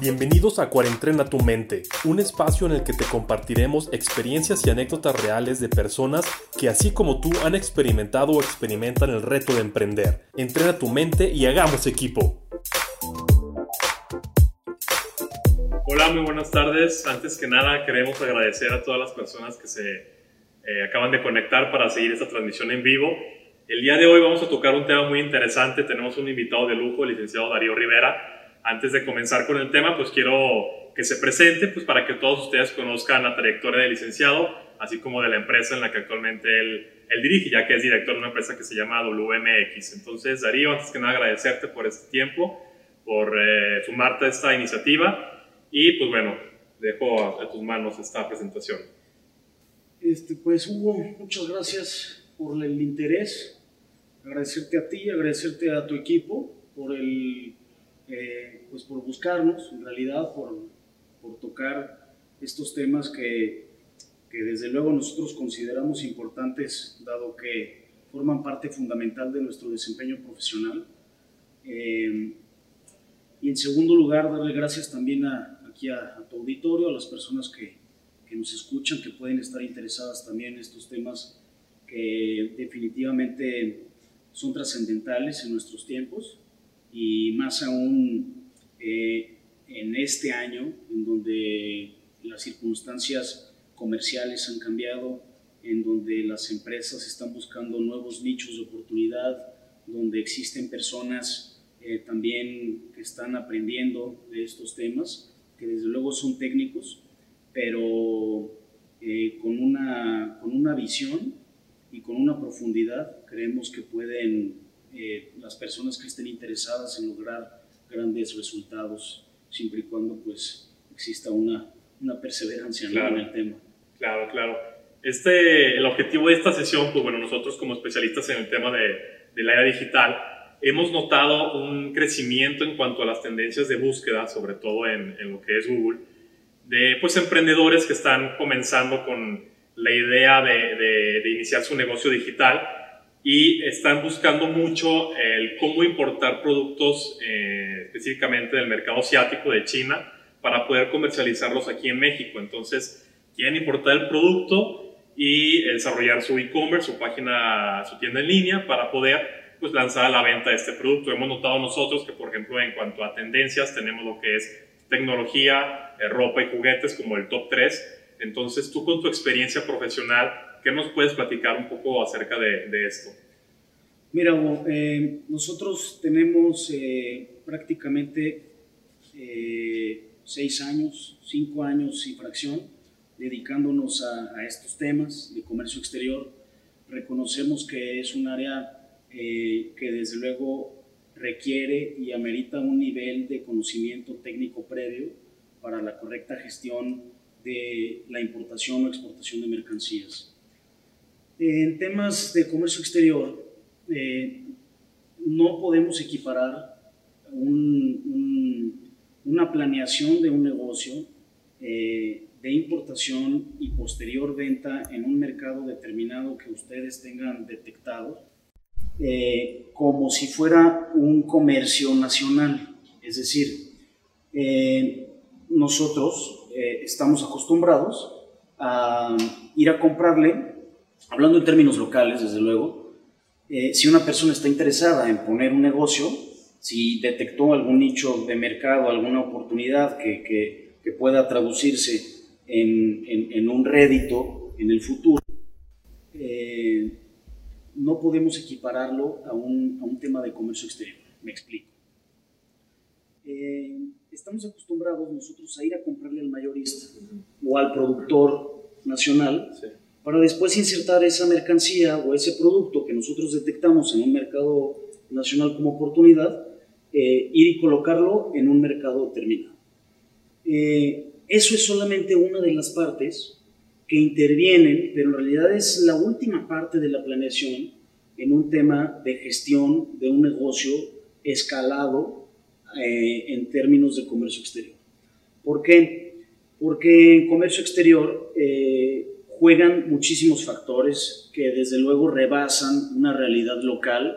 Bienvenidos a Cuarentrena tu mente, un espacio en el que te compartiremos experiencias y anécdotas reales de personas que así como tú han experimentado o experimentan el reto de emprender. Entrena tu mente y hagamos equipo. Hola, muy buenas tardes. Antes que nada queremos agradecer a todas las personas que se eh, acaban de conectar para seguir esta transmisión en vivo. El día de hoy vamos a tocar un tema muy interesante. Tenemos un invitado de lujo, el licenciado Darío Rivera antes de comenzar con el tema, pues quiero que se presente, pues para que todos ustedes conozcan la trayectoria del licenciado, así como de la empresa en la que actualmente él, él dirige, ya que es director de una empresa que se llama WMX. Entonces, Darío, antes que nada agradecerte por este tiempo, por eh, sumarte a esta iniciativa y pues bueno, dejo a, tus manos esta presentación. Este, pues Hugo, muchas gracias por el interés, agradecerte a ti, agradecerte a tu equipo por el eh, pues por buscarnos, en realidad por, por tocar estos temas que, que, desde luego nosotros consideramos importantes, dado que forman parte fundamental de nuestro desempeño profesional. Eh, y en segundo lugar, darle gracias también aquí a, a, tu auditorio, a las personas que, que nos escuchan, que pueden estar interesadas también en estos temas que definitivamente son trascendentales en nuestros tiempos y más aún eh, en este año, en donde las circunstancias comerciales han cambiado, en donde las empresas están buscando nuevos nichos de oportunidad, donde existen personas eh, también que están aprendiendo de estos temas, que desde luego son técnicos, pero eh, con, una, con una visión y con una profundidad creemos que pueden eh, las personas que estén interesadas en lograr grandes resultados, siempre y cuando pues exista una, una perseverancia en el tema. Claro, claro. Este, el objetivo de esta sesión, pues bueno, nosotros como especialistas en el tema de, de la era digital, hemos notado un crecimiento en cuanto a las tendencias de búsqueda, sobre todo en, en, lo que es Google, de pues emprendedores que están comenzando con la idea de, de, de iniciar su negocio digital y están buscando mucho el cómo importar productos eh, específicamente del mercado asiático, de China, para poder comercializarlos aquí en México. Entonces, quieren importar el producto y desarrollar su e-commerce, su página, su tienda en línea para poder pues, lanzar a la venta este producto. Hemos notado nosotros que, por ejemplo, en cuanto a tendencias, tenemos lo que es tecnología, eh, ropa y juguetes como el top 3. Entonces, tú con tu experiencia profesional, ¿Qué nos puedes platicar un poco acerca de, de esto? Mira, eh, nosotros tenemos eh, prácticamente eh, seis años, cinco años y fracción, dedicándonos a, a, estos temas de comercio exterior. Reconocemos que es un área que desde luego requiere y amerita un nivel de conocimiento técnico previo para la correcta gestión de la importación o exportación de mercancías. En temas de comercio exterior, eh, no podemos equiparar un, un, una planeación de un negocio eh, de importación y posterior venta en un mercado determinado que ustedes tengan detectado eh, como si fuera un comercio nacional. Es decir, nosotros estamos acostumbrados a ir a comprarle hablando en términos locales, desde luego, eh, si una persona está interesada en poner un negocio, si detectó algún nicho de mercado, alguna oportunidad que, que, pueda traducirse en, en, un rédito en el futuro, eh, no podemos equipararlo a un, a un, tema de comercio exterior. Me explico. Eh, estamos acostumbrados nosotros a ir a comprarle al mayorista o al productor nacional. Para después insertar esa mercancía o ese producto que nosotros detectamos en un mercado nacional como oportunidad, eh, ir y colocarlo en un mercado determinado. Eh, eso es solamente una de las partes que intervienen, pero en realidad es la última parte de la planeación en un tema de gestión de un negocio escalado eh, en términos de comercio exterior. ¿Por qué? Porque en comercio exterior eh, juegan muchísimos factores que desde luego rebasan una realidad local,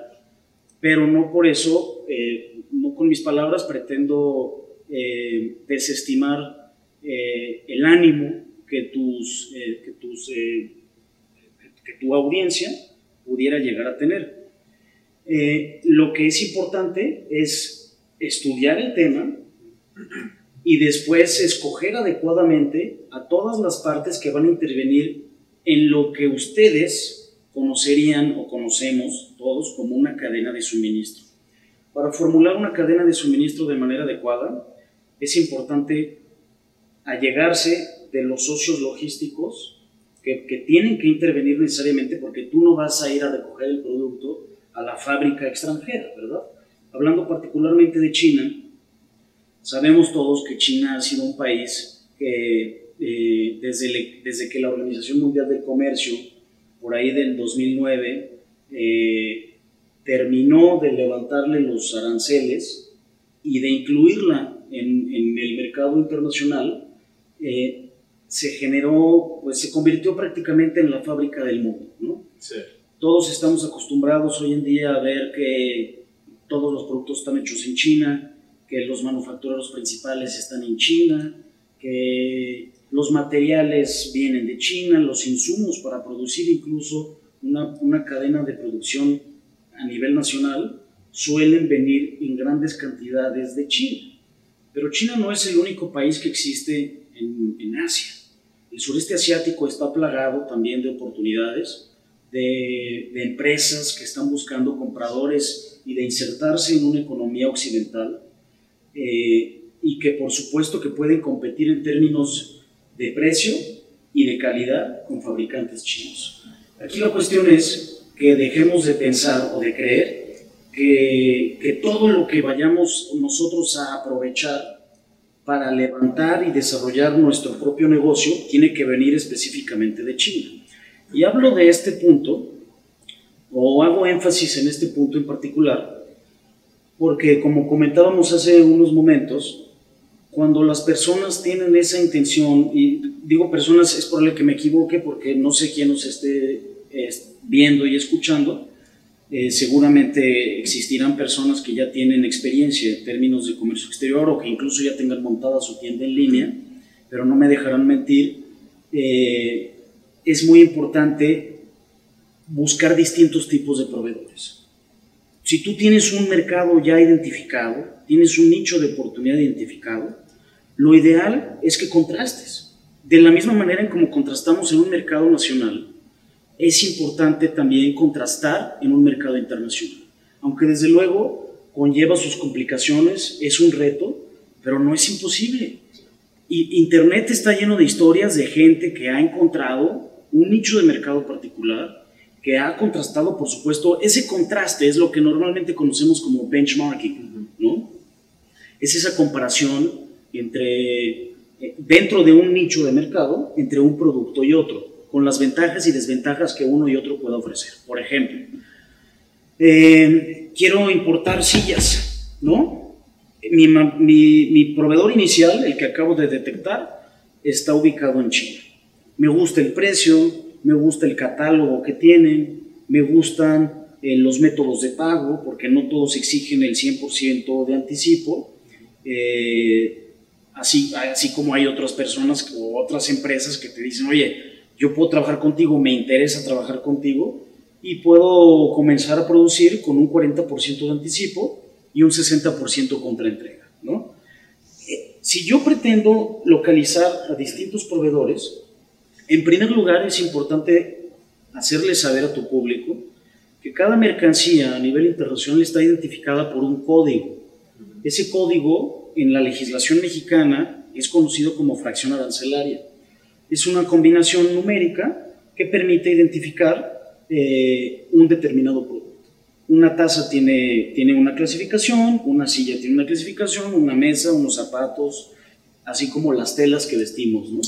pero no por eso, eh, no con mis palabras pretendo eh, desestimar eh, el ánimo que, tus, que, tus, que tu audiencia pudiera llegar a tener. lo que es importante es estudiar el tema y después escoger adecuadamente a todas las partes que van a intervenir en lo que ustedes conocerían o conocemos todos como una cadena de suministro. Para formular una cadena de suministro de manera adecuada, es importante allegarse de los socios logísticos que, que, tienen que intervenir necesariamente porque tú no vas a ir a recoger el producto a la fábrica extranjera, ¿verdad? Hablando particularmente de China, sabemos todos que China ha sido un país que eh, desde, desde que la Organización Mundial del Comercio, por ahí del 2009, eh, terminó de levantarle los aranceles y de incluirla en, en el mercado internacional, eh, se generó, pues se convirtió prácticamente en la fábrica del mundo, ¿no? Todos estamos acostumbrados hoy en día a ver que todos los productos están hechos en China, que los manufactureros principales están en China, que los materiales vienen de China, los insumos para producir incluso una, una cadena de producción a nivel nacional suelen venir en grandes cantidades de China. Pero China no es el único país que existe en, en Asia. El sureste asiático está plagado también de oportunidades, de, de, empresas que están buscando compradores y de insertarse en una economía occidental eh, y que por supuesto que pueden competir en términos de precio y de calidad con fabricantes chinos. Aquí la cuestión es que dejemos de pensar o de creer que, que todo lo que vayamos nosotros a aprovechar para levantar y desarrollar nuestro propio negocio tiene que venir específicamente de China. Y hablo de este punto, o hago énfasis en este punto en particular, porque como comentábamos hace unos momentos, cuando las personas tienen esa intención, y digo personas, es probable que me equivoque porque no sé quién nos esté viendo y escuchando, eh, seguramente existirán personas que ya tienen experiencia en términos de comercio exterior o que incluso ya tengan montada su tienda en línea, pero no me dejarán mentir. Eh, es muy importante buscar distintos tipos de proveedores. Si tú tienes un mercado ya identificado, tienes un nicho de oportunidad identificado, lo ideal es que contrastes. De la misma manera en como contrastamos en un mercado nacional, es importante también contrastar en un mercado internacional. Aunque desde luego conlleva sus complicaciones, es un reto, pero no es imposible. Y Internet está lleno de historias de gente que ha encontrado un nicho de mercado particular, que ha contrastado, por supuesto, ese contraste es lo que normalmente conocemos como benchmarking, ¿no? Es esa comparación entre, eh, dentro de un nicho de mercado, entre un producto y otro con las ventajas y desventajas que uno y otro pueda ofrecer. Por ejemplo, eh, quiero importar sillas, ¿no? Mi, mi, proveedor inicial, el que acabo de detectar, está ubicado en China. Me gusta el precio, me gusta el catálogo que tienen, me gustan eh, los métodos de pago, porque no todos exigen el 100% de anticipo. Eh, así, así como hay otras personas o otras empresas que te dicen, oye, yo puedo trabajar contigo, me interesa trabajar contigo y puedo comenzar a producir con un 40% de anticipo y un 60% contra entrega, ¿no? Eh, si yo pretendo localizar a distintos proveedores, en primer lugar es importante hacerle saber a tu público que cada mercancía a nivel internacional está identificada por un código. Ese código en la legislación mexicana es conocido como fracción arancelaria es una combinación numérica que permite identificar eh, un determinado producto. Una taza tiene, tiene una clasificación, una silla tiene una clasificación, una mesa, unos zapatos, así como las telas que vestimos. ¿no?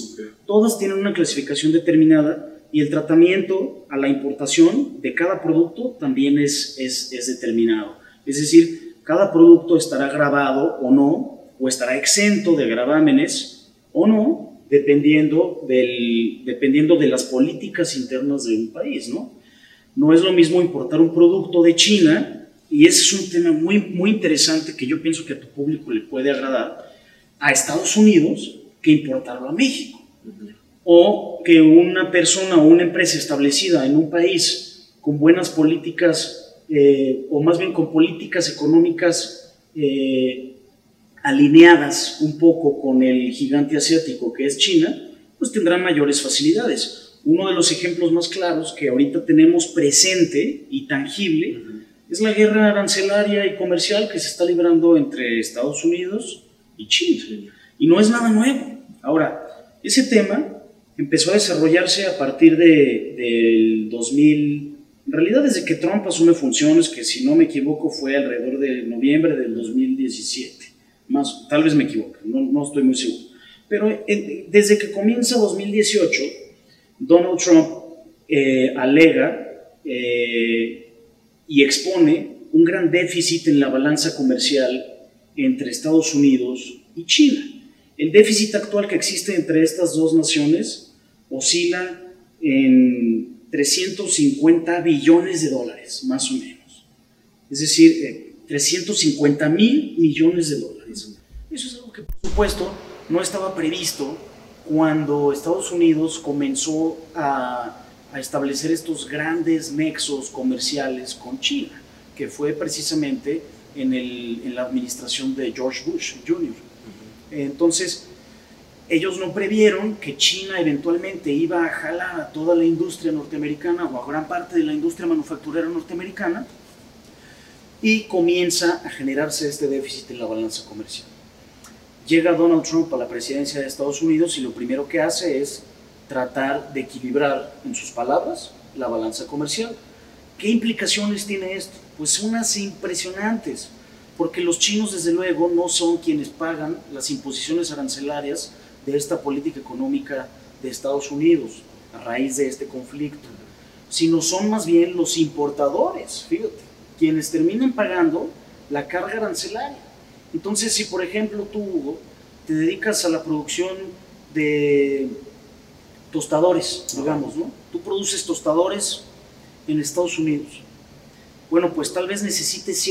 Todas tienen una clasificación determinada y el tratamiento a la importación de cada producto también es, es, es determinado. Es decir, cada producto estará grabado o no, o estará exento de gravámenes o no, dependiendo, del, dependiendo de las políticas internas de un país, ¿no? No es lo mismo importar un producto de China, y ese es un tema muy, muy interesante que yo pienso que a tu público le puede agradar. A Estados Unidos que importarlo a México. O que una persona o una empresa establecida en un país con buenas políticas, eh, o más bien con políticas económicas eh, alineadas un poco con el gigante asiático que es China, pues tendrá mayores facilidades. Uno de los ejemplos más claros que ahorita tenemos presente y tangible es la guerra arancelaria y comercial que se está librando entre Estados Unidos y China. Y no es nada nuevo. Ahora, ese tema empezó a desarrollarse a partir de, del 2000, en realidad desde que Trump asume funciones, que si no me equivoco fue alrededor de noviembre del 2017, más, tal vez me equivoque, no, no estoy muy seguro. Pero desde que comienza 2018, Donald Trump eh, alega eh, y expone un gran déficit en la balanza comercial entre Estados Unidos y China. El déficit actual que existe entre estas dos naciones oscila en 350 billones de dólares, más o menos. Es decir, 350 eh, mil millones de dólares. Eso es algo que, por supuesto, no estaba previsto cuando Estados Unidos comenzó a, establecer estos grandes nexos comerciales con China, que fue precisamente en, la administración de George Bush Jr. Entonces, ellos no previeron que China eventualmente iba a jalar a toda la industria norteamericana o a gran parte de la industria manufacturera norteamericana y comienza a generarse este déficit en la balanza comercial. Llega Donald Trump a la presidencia de Estados Unidos y lo primero que hace es tratar de equilibrar, en sus palabras, la balanza comercial. ¿Qué implicaciones tiene esto? Pues unas impresionantes, porque los chinos desde luego no son quienes pagan las imposiciones arancelarias de esta política económica de Estados Unidos a raíz de este conflicto, sino son más bien los importadores, fíjate, quienes terminan pagando la carga arancelaria. Entonces, si por ejemplo tú, Hugo, te dedicas a la producción de tostadores, digamos, ¿no? Tú produces tostadores en Estados Unidos. Bueno, pues tal vez necesites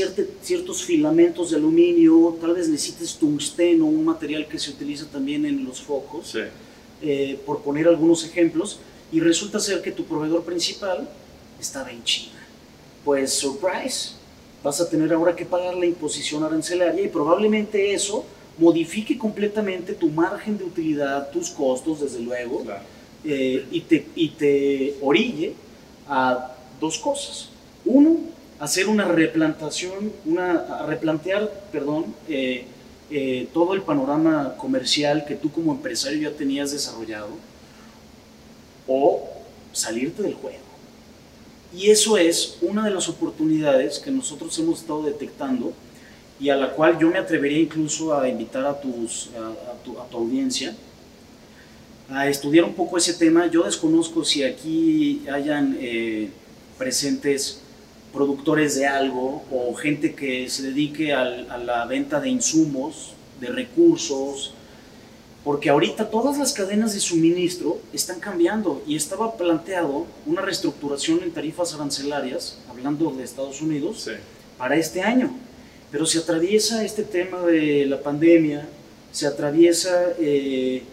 ciertos filamentos de aluminio, tal vez necesites tungsteno, un material que se utiliza también en los focos, eh, por poner algunos ejemplos, y resulta ser que tu proveedor principal estaba en China. Pues, surprise, vas a tener ahora que pagar la imposición arancelaria y probablemente eso modifique completamente tu margen de utilidad, tus costos, desde luego, eh, y, te, y te orille a dos cosas. Uno, hacer una replantación, una, replantear, perdón, eh, eh, todo el panorama comercial que tú como empresario ya tenías desarrollado, o salirte del juego. Y eso es una de las oportunidades que nosotros hemos estado detectando y a la cual yo me atrevería incluso a invitar a, tus, a, tu, audiencia a estudiar un poco ese tema. Yo desconozco si aquí hayan eh, presentes productores de algo o gente que se dedique a la venta de insumos, de recursos, porque ahorita todas las cadenas de suministro están cambiando y estaba planteado una reestructuración en tarifas arancelarias, hablando de Estados Unidos, para este año. Pero se atraviesa este tema de la pandemia, se atraviesa eh,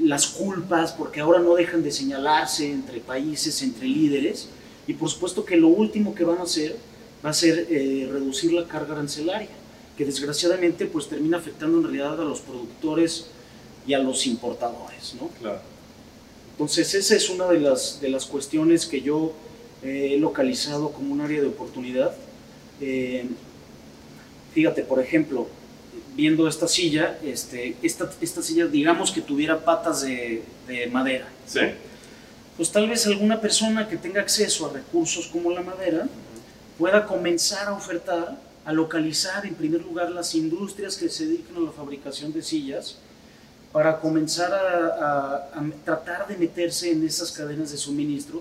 las culpas, porque ahora no dejan de señalarse entre países, entre líderes, y por supuesto que lo último que van a hacer va a ser eh, reducir la carga arancelaria, que desgraciadamente pues termina afectando en realidad a los productores y a los importadores, ¿no? Claro. Entonces esa es una de las, de las cuestiones que yo he localizado como un área de oportunidad. Eh, fíjate, por ejemplo, viendo esta silla, este, esta, esta silla digamos que tuviera patas de, de madera. Sí. Pues tal vez alguna persona que tenga acceso a recursos como la madera pueda comenzar a ofertar, a localizar en primer lugar las industrias que se dedican a la fabricación de sillas para comenzar a, tratar de meterse en esas cadenas de suministro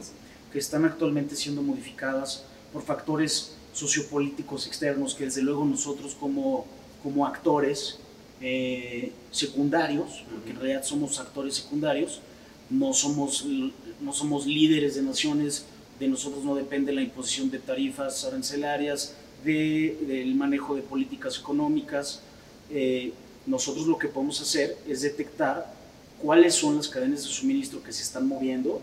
que están actualmente siendo modificadas por factores sociopolíticos externos que desde luego nosotros como, como actores eh, secundarios, porque en realidad somos actores secundarios, no somos, no somos líderes de naciones, de nosotros no depende la imposición de tarifas arancelarias, de, del manejo de políticas económicas, eh, nosotros lo que podemos hacer es detectar cuáles son las cadenas de suministro que se están moviendo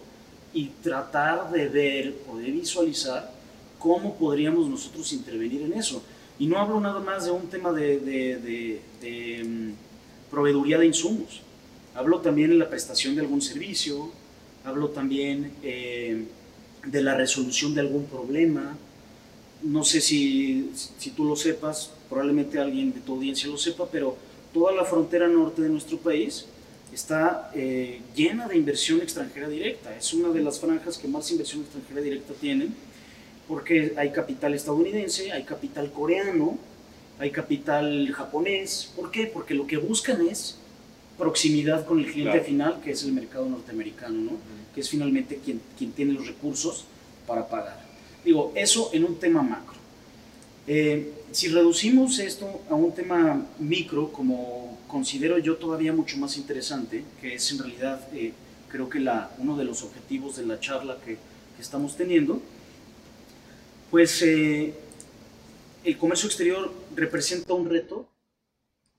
y tratar de ver o de visualizar cómo podríamos nosotros intervenir en eso. Y no hablo nada más de un tema de, de, mm, proveeduría de insumos, hablo también de la prestación de algún servicio, hablo también eh, de la resolución de algún problema. No sé si, si tú lo sepas, probablemente alguien de tu audiencia lo sepa, pero toda la frontera norte de nuestro país está eh, llena de inversión extranjera directa. Es una de las franjas que más inversión extranjera directa tienen, porque hay capital estadounidense, hay capital coreano, hay capital japonés. ¿Por qué? Porque lo que buscan es proximidad con el cliente final, que es el mercado norteamericano, ¿no? que es finalmente quien, quien tiene los recursos para pagar. Digo, eso en un tema macro. Eh, si reducimos esto a un tema micro, como considero yo todavía mucho más interesante, que es en realidad eh, creo que la, uno de los objetivos de la charla que, que estamos teniendo, pues eh, el comercio exterior representa un reto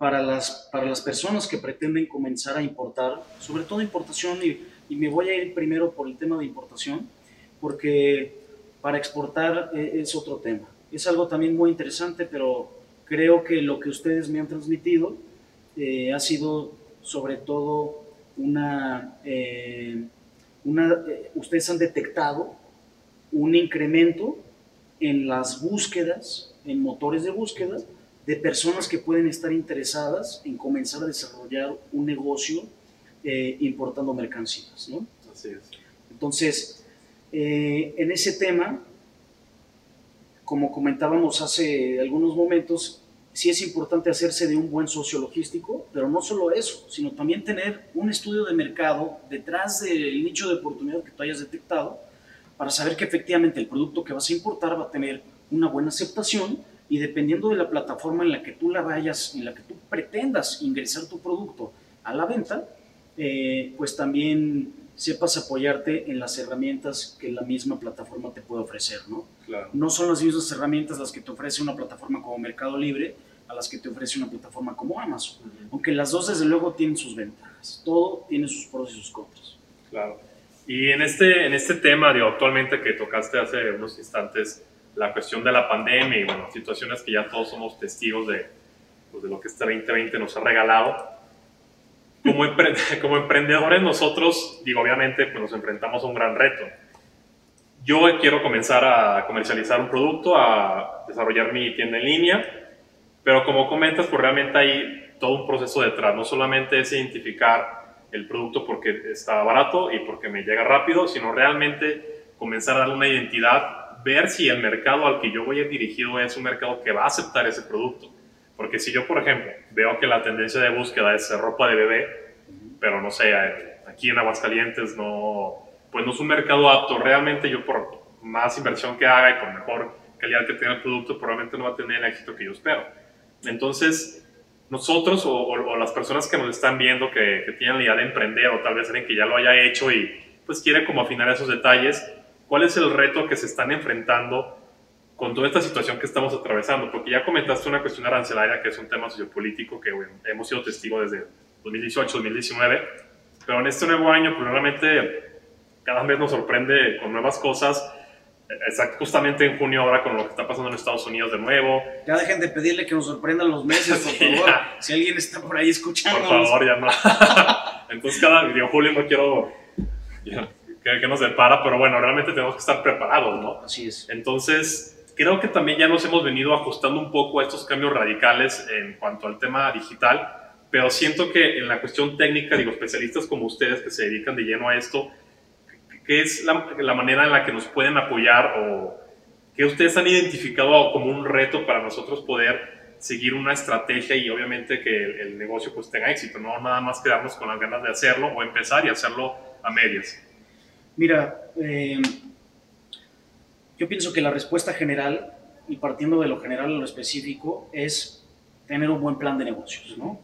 para las, para las personas que pretenden comenzar a importar, sobre todo importación, y, y me voy a ir primero por el tema de importación, porque para exportar es otro tema. Es algo también muy interesante, pero creo que lo que ustedes me han transmitido eh, ha sido sobre todo una, eh, una eh, ustedes han detectado un incremento en las búsquedas, en motores de búsqueda, de personas que pueden estar interesadas en comenzar a desarrollar un negocio importando mercancías. ¿no? Así es. Entonces, en ese tema, como comentábamos hace algunos momentos, sí es importante hacerse de un buen socio logístico, pero no solo eso, sino también tener un estudio de mercado detrás del nicho de oportunidad que tú hayas detectado para saber que efectivamente el producto que vas a importar va a tener una buena aceptación y dependiendo de la plataforma en la que tú la vayas, en la que tú pretendas ingresar tu producto a la venta, eh, pues también sepas apoyarte en las herramientas que la misma plataforma te puede ofrecer, ¿no? No son las mismas herramientas las que te ofrece una plataforma como Mercado Libre a las que te ofrece una plataforma como Amazon. Aunque las dos desde luego tienen sus ventajas. Todo tiene sus pros y sus contras. Claro. Y en este, en este tema, digo, actualmente que tocaste hace unos instantes, la cuestión de la pandemia y bueno, situaciones que ya todos somos testigos de, pues, de lo que este 2020 nos ha regalado. Como, como emprendedores nosotros, digo, obviamente pues, nos enfrentamos a un gran reto yo quiero comenzar a comercializar un producto, a desarrollar mi tienda en línea, pero como comentas, pues realmente hay todo un proceso detrás. No solamente es identificar el producto porque está barato y porque me llega rápido, sino realmente comenzar a darle una identidad, ver si el mercado al que yo voy a ir dirigido es un mercado que va a aceptar ese producto. Porque si yo, por ejemplo, veo que la tendencia de búsqueda es ropa de bebé, pero no sé, aquí en Aguascalientes no, pues no es un mercado apto. Realmente yo por más inversión que haga y por mejor calidad que tenga el producto, probablemente no va a tener el éxito que yo espero. Entonces, nosotros o, las personas que nos están viendo que, que, tienen la idea de emprender o tal vez alguien que ya lo haya hecho y pues quiere como afinar esos detalles, ¿cuál es el reto que se están enfrentando con toda esta situación que estamos atravesando? Porque ya comentaste una cuestión arancelaria que es un tema sociopolítico que hemos sido testigos desde 2018, 2019, pero en este nuevo año probablemente cada vez nos sorprende con nuevas cosas. Exacto, justamente en junio ahora con lo que está pasando en Estados Unidos de nuevo. Ya dejen de pedirle que nos sorprendan los meses, por favor. Si alguien está por ahí escuchando. Por favor, ya no. Entonces cada video julio no quiero que, que, nos depara, pero bueno, realmente tenemos que estar preparados, ¿no? Así es. Entonces, creo que también ya nos hemos venido ajustando un poco a estos cambios radicales en cuanto al tema digital, pero siento que en la cuestión técnica, digo, especialistas como ustedes que se dedican de lleno a esto, ¿Qué es la, manera en la que nos pueden apoyar o que ustedes han identificado como un reto para nosotros poder seguir una estrategia y obviamente que el, negocio pues tenga éxito, no nada más quedarnos con las ganas de hacerlo o empezar y hacerlo a medias? Mira, eh, yo pienso que la respuesta general, y partiendo de lo general a lo específico, es tener un buen plan de negocios, ¿no?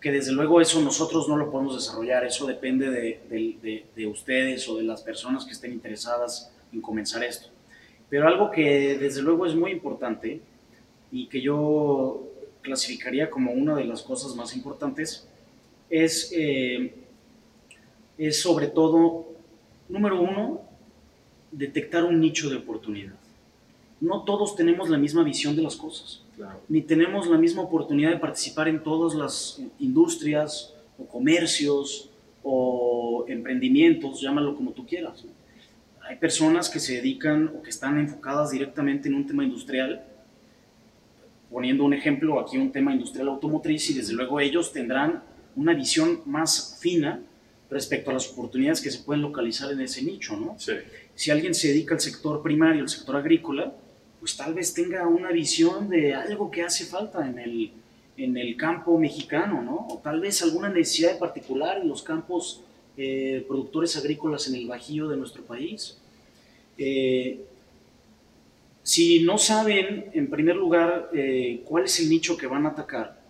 que desde luego eso nosotros no lo podemos desarrollar, eso depende de, ustedes o de las personas que estén interesadas en comenzar esto. Pero algo que desde luego es muy importante y que yo clasificaría como una de las cosas más importantes es, eh, es sobre todo, número uno, detectar un nicho de oportunidad. No todos tenemos la misma visión de las cosas, ni tenemos la misma oportunidad de participar en todas las industrias o comercios o emprendimientos, llámalo como tú quieras. Hay personas que se dedican o que están enfocadas directamente en un tema industrial, poniendo un ejemplo aquí, un tema industrial automotriz, y desde luego ellos tendrán una visión más fina respecto a las oportunidades que se pueden localizar en ese nicho, ¿no? Sí. Si alguien se dedica al sector primario, al sector agrícola, pues tal vez tenga una visión de algo que hace falta en el, en el campo mexicano, ¿no? O tal vez alguna necesidad particular en los campos eh, productores agrícolas en el bajío de nuestro país. Eh, si no saben, en primer lugar, eh, cuál es el nicho que van a atacar,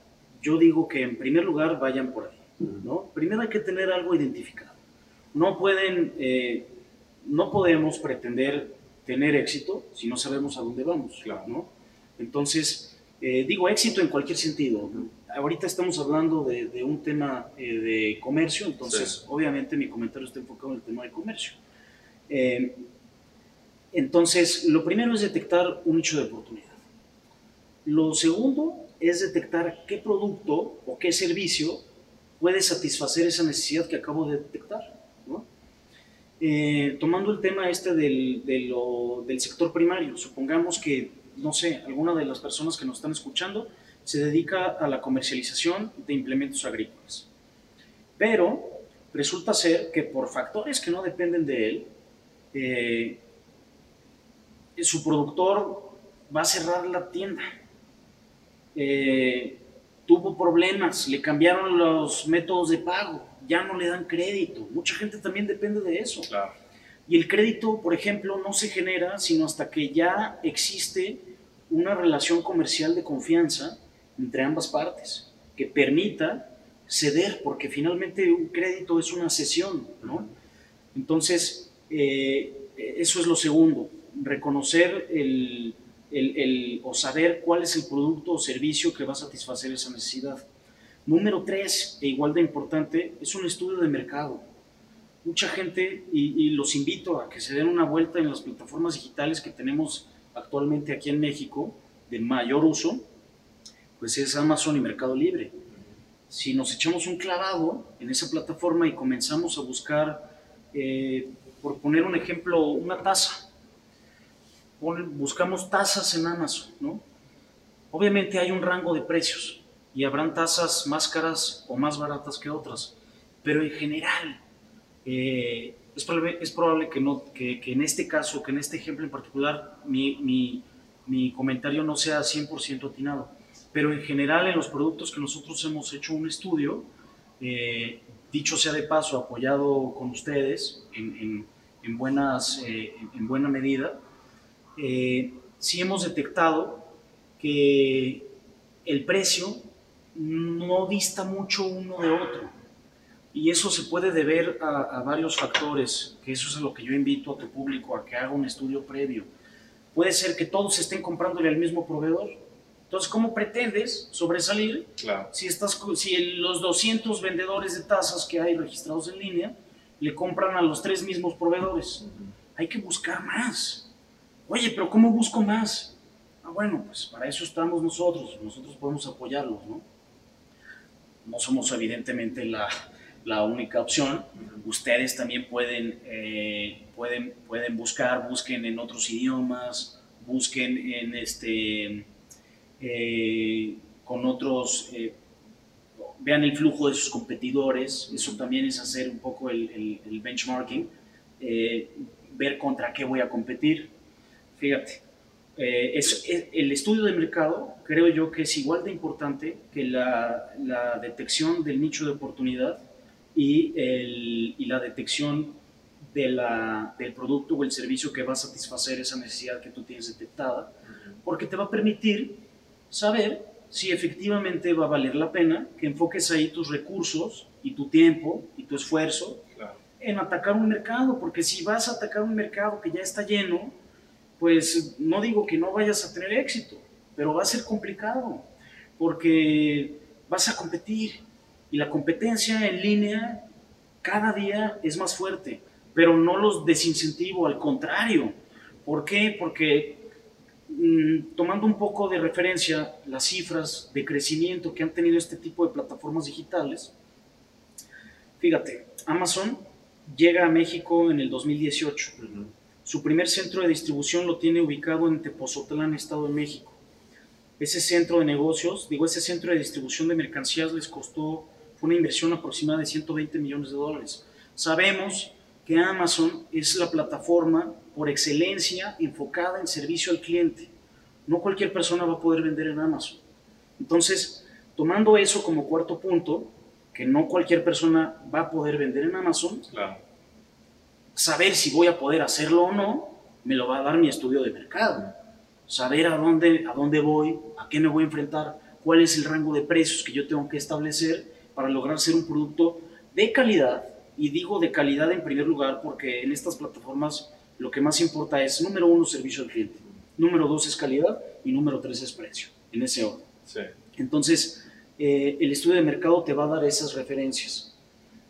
yo digo que en primer lugar vayan por ahí, ¿no? Primero hay que tener algo identificado. No pueden, no podemos pretender tener éxito si no sabemos a dónde vamos, ¿no? Entonces, eh, digo éxito en cualquier sentido. Ahorita estamos hablando de, un tema eh, de comercio, entonces obviamente mi comentario está enfocado en el tema de comercio. Eh, entonces, lo primero es detectar un nicho de oportunidad. Lo segundo es detectar qué producto o qué servicio puede satisfacer esa necesidad que acabo de detectar. tomando el tema este del, del sector primario, supongamos que no sé, alguna de las personas que nos están escuchando se dedica a la comercialización de implementos agrícolas. Pero resulta ser que por factores que no dependen de él, eh, su productor va a cerrar la tienda. Eh, tuvo problemas, le cambiaron los métodos de pago, ya no le dan crédito. Mucha gente también depende de eso. Y el crédito, por ejemplo, no se genera sino hasta que ya existe una relación comercial de confianza entre ambas partes que permita ceder, porque finalmente un crédito es una cesión, ¿no? Entonces, eh, eso es lo segundo, reconocer el, el, o saber cuál es el producto o servicio que va a satisfacer esa necesidad. Número tres, e igual de importante, es un estudio de mercado mucha gente, y, los invito a que se den una vuelta en las plataformas digitales que tenemos actualmente aquí en México, de mayor uso, pues es Amazon y Mercado Libre. Si nos echamos un clavado en esa plataforma y comenzamos a buscar, eh, por poner un ejemplo, una taza, buscamos tazas en Amazon, ¿no? Obviamente hay un rango de precios y habrán tazas más caras o más baratas que otras, pero en general eh, es, probable, es probable que, no, que, en este caso, que en este ejemplo en particular, mi, mi, mi comentario no sea 100% atinado. Pero en general, en los productos que nosotros hemos hecho un estudio, eh, dicho sea de paso, apoyado con ustedes en, en, buenas, eh, en buena medida, sí hemos detectado que el precio no dista mucho uno de otro. Y eso se puede deber a, varios factores, que eso es a lo que yo invito a tu público, a que haga un estudio previo. Puede ser que todos estén comprándole al mismo proveedor. Entonces, ¿cómo pretendes sobresalir si, estás, si los 200 vendedores de tazas que hay registrados en línea le compran a los tres mismos proveedores? Hay que buscar más. Oye, pero ¿cómo busco más? Ah, bueno, pues para eso estamos nosotros. Nosotros podemos apoyarlos, ¿no? No somos evidentemente la, única opción. Ustedes también pueden, eh, pueden, pueden buscar, busquen en otros idiomas, busquen en este, eh, con otros, eh, vean el flujo de sus competidores, eso también es hacer un poco el, benchmarking, ver contra qué voy a competir. Fíjate, es, el estudio de mercado creo yo que es igual de importante que la, la detección del nicho de oportunidad y, el, y la detección de la, del producto o el servicio que va a satisfacer esa necesidad que tú tienes detectada, porque te va a permitir saber si efectivamente va a valer la pena que enfoques ahí tus recursos y tu tiempo y tu esfuerzo en atacar un mercado, porque si vas a atacar un mercado que ya está lleno, pues no digo que no vayas a tener éxito, pero va a ser complicado. porque vas a competir y la competencia en línea cada día es más fuerte, pero no los desincentivo, al contrario. ¿Por qué? Porque mm, tomando un poco de referencia las cifras de crecimiento que han tenido este tipo de plataformas digitales, fíjate, Amazon llega a México en el 2018. Su primer centro de distribución lo tiene ubicado en Tepozotlán, Estado de México. Ese centro de negocios, digo, ese centro de distribución de mercancías les costó, una inversión aproximada de 120 millones de dólares. Sabemos que Amazon es la plataforma por excelencia enfocada en servicio al cliente. No cualquier persona va a poder vender en Amazon. Entonces, tomando eso como cuarto punto, que no cualquier persona va a poder vender en Amazon, saber si voy a poder hacerlo o no, me lo va a dar mi estudio de mercado. Saber a dónde, a dónde voy, a qué me voy a enfrentar, cuál es el rango de precios que yo tengo que establecer para lograr ser un producto de calidad. Y digo de calidad en primer lugar porque en estas plataformas lo que más importa es, número uno, servicio al cliente. Número dos es calidad y número tres es precio, en ese orden. Entonces, eh, el estudio de mercado te va a dar esas referencias.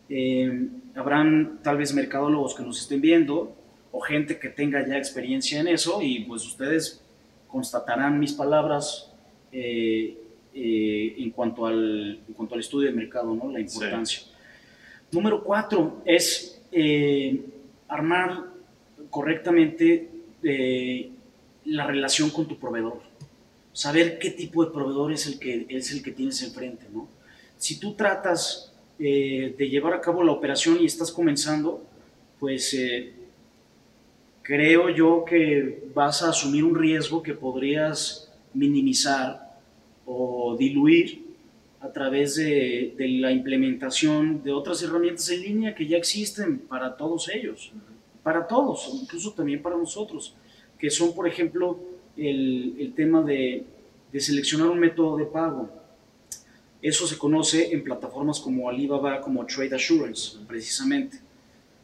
Eh, habrán tal vez mercadólogos que nos estén viendo o gente que tenga ya experiencia en eso y pues ustedes constatarán mis palabras eh, en, cuanto al, en cuanto al estudio de mercado, ¿no? la importancia. Número cuatro es armar correctamente la relación con tu proveedor saber qué tipo de proveedor es el que, es el que tienes enfrente, ¿no? Si tú tratas eh, de llevar a cabo la operación y estás comenzando, pues eh, creo yo que vas a asumir un riesgo que podrías minimizar o diluir a través de, la implementación de otras herramientas en línea que ya existen para todos ellos, para todos, incluso también para nosotros, que son, por ejemplo, el, tema de, seleccionar un método de pago. Eso se conoce en plataformas como Alibaba, como Trade Assurance, precisamente.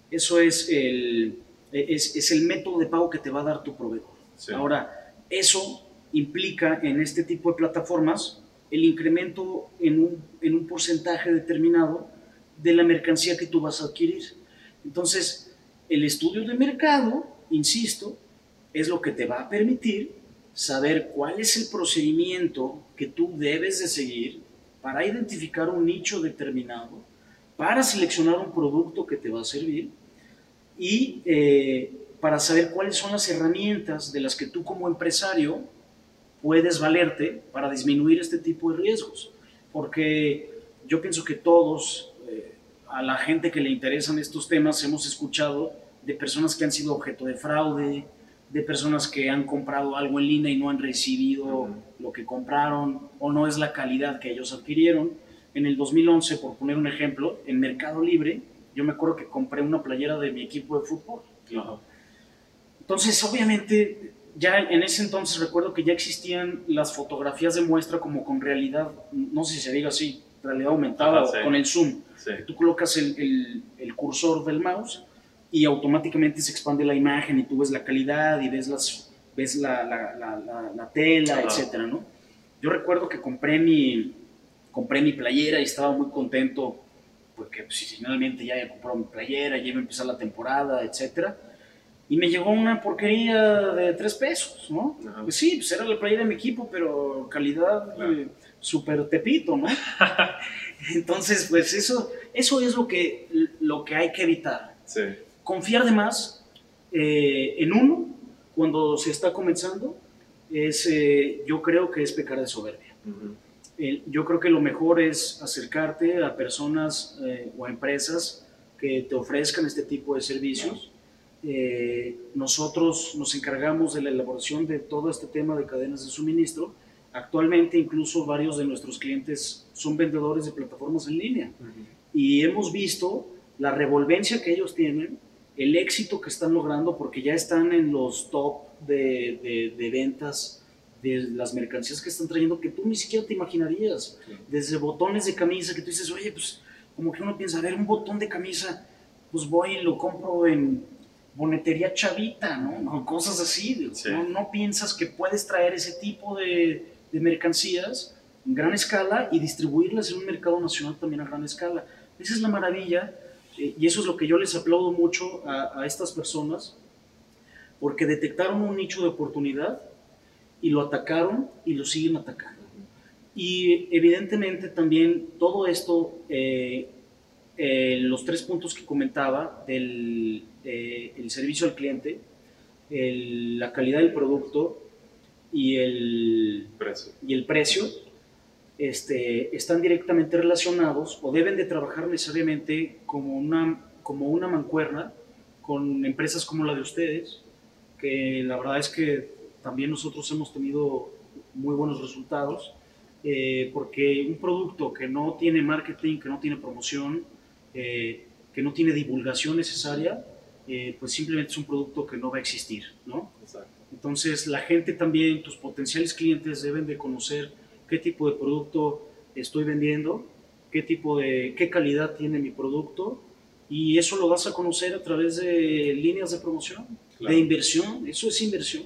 Eso es el, es, es el método de pago que te va a dar tu proveedor. Ahora, eso implica en este tipo de plataformas el incremento en un, en un porcentaje determinado de la mercancía que tú vas a adquirir. Entonces, el estudio de mercado, insisto, es lo que te va a permitir saber cuál es el procedimiento que tú debes de seguir para identificar un nicho determinado, para seleccionar un producto que te va a servir y eh, para saber cuáles son las herramientas de las que tú como empresario puedes valerte para disminuir este tipo de riesgos. Porque yo pienso que todos, eh, a la gente que le interesan estos temas, hemos escuchado de personas que han sido objeto de fraude, de personas que han comprado algo en línea y no han recibido lo que compraron o no es la calidad que ellos adquirieron. En el 2011, por poner un ejemplo, en Mercado Libre, yo me acuerdo que compré una playera de mi equipo de fútbol. Entonces, obviamente, ya en ese entonces recuerdo que ya existían las fotografías de muestra como con realidad, no sé si se diga así, realidad aumentada o con el zoom. tú colocas el, el, el cursor del mouse y automáticamente se expande la imagen y tú ves la calidad y ves, las, ves la, la, la, la tela, etcétera, ¿no? Yo recuerdo que compré mi, compré mi playera y estaba muy contento porque pues, finalmente ya he comprado mi playera, ya iba a empezar la temporada, etcétera. Y me llegó una porquería de tres pesos, ¿no? Pues sí, pues era la playera de mi equipo, pero calidad eh, súper tepito, ¿no? Entonces, pues eso, eso es lo que, lo que hay que evitar. Sí confiar de más eh, en uno cuando se está comenzando es, eh, yo creo que es pecar de soberbia. yo creo que lo mejor es acercarte a personas eh, o empresas que te ofrezcan este tipo de servicios. nosotros nos encargamos de la elaboración de todo este tema de cadenas de suministro. Actualmente incluso varios de nuestros clientes son vendedores de plataformas en línea y hemos visto la revolvencia que ellos tienen el éxito que están logrando porque ya están en los top de, de, ventas de las mercancías que están trayendo que tú ni siquiera te imaginarías. Desde botones de camisa que tú dices, oye, pues como que uno piensa, a ver, un botón de camisa, pues voy y lo compro en bonetería chavita, ¿no? cosas así. ¿no? no, piensas que puedes traer ese tipo de, de mercancías en gran escala y distribuirlas en un mercado nacional también a gran escala. Esa es la maravilla y eso es lo que yo les aplaudo mucho a, a estas personas, porque detectaron un nicho de oportunidad y lo atacaron y lo siguen atacando. Y evidentemente también todo esto, eh, eh, los tres puntos que comentaba del eh, el servicio al cliente, el- la calidad del producto y el, Precio. y el precio, este, están directamente relacionados o deben de trabajar necesariamente como una, como una mancuerna con empresas como la de ustedes, que la verdad es que también nosotros hemos tenido muy buenos resultados, eh, porque un producto que no tiene marketing, que no tiene promoción, eh, que no tiene divulgación necesaria, eh, pues simplemente es un producto que no va a existir, ¿no? Exacto. Entonces la gente también, tus potenciales clientes deben de conocer qué tipo de producto estoy vendiendo, qué tipo de, qué calidad tiene mi producto y eso lo vas a conocer a través de líneas de promoción, Claro. de inversión, eso es inversión.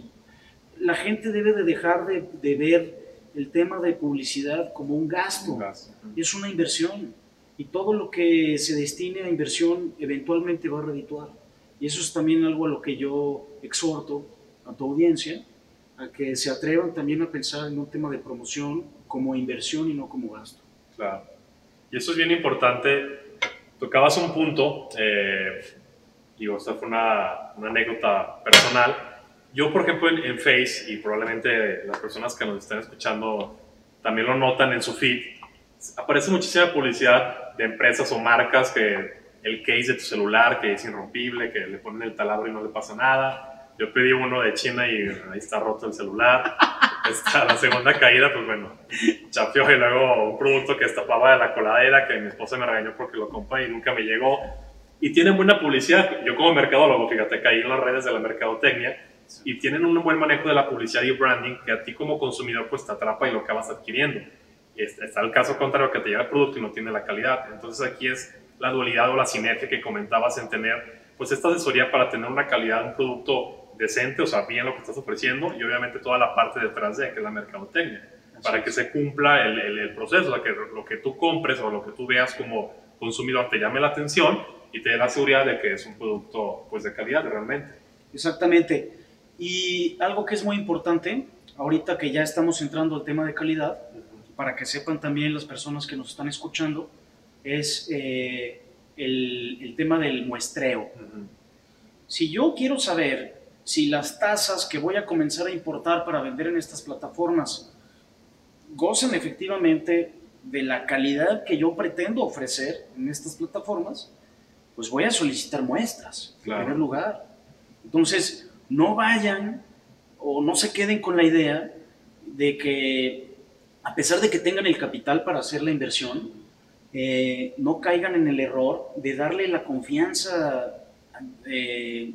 La gente debe de dejar de, de ver el tema de publicidad como un gasto, Gas. es una inversión y todo lo que se destine a inversión eventualmente va a redituar. Y eso es también algo a lo que yo exhorto a tu audiencia, a que se atrevan también a pensar en un tema de promoción como inversión y no como gasto. Claro. Y eso es bien importante. Tocabas un punto, eh, digo, esta fue una, una anécdota personal. Yo, por ejemplo, en, en Face, y probablemente las personas que nos están escuchando también lo notan en su feed, aparece muchísima publicidad de empresas o marcas que el case de tu celular, que es irrompible, que le ponen el taladro y no le pasa nada. Yo pedí uno de China y ahí está roto el celular. Está la segunda caída, pues bueno, chapeó y luego un producto que destapaba de la coladera que mi esposa me regañó porque lo compré y nunca me llegó. Y tienen buena publicidad. Yo como mercadólogo, fíjate, caí en las redes de la mercadotecnia y tienen un buen manejo de la publicidad y branding que a ti como consumidor pues te atrapa y lo acabas adquiriendo. Y es- está el caso contrario que te llega el producto y no tiene la calidad. Entonces aquí es la dualidad o la sinergia que comentabas en tener pues esta asesoría para tener una calidad, un producto decente, o sea, bien lo que estás ofreciendo y obviamente toda la parte detrás de, que es la mercadotecnia, para que se cumpla el, el, el proceso, o sea, que lo que tú compres o lo que tú veas como consumidor te llame la atención y te dé la seguridad de que es un producto pues de calidad realmente. Exactamente. Y algo que es muy importante, ahorita que ya estamos entrando al tema de calidad, para que sepan también las personas que nos están escuchando, es eh, el, el tema del muestreo. Si yo quiero saber si las tasas que voy a comenzar a importar para vender en estas plataformas gozan efectivamente de la calidad que yo pretendo ofrecer en estas plataformas, pues voy a solicitar muestras, Claro. en primer lugar. Entonces, no vayan o no se queden con la idea de que, a pesar de que tengan el capital para hacer la inversión, eh, no caigan en el error de darle la confianza, eh,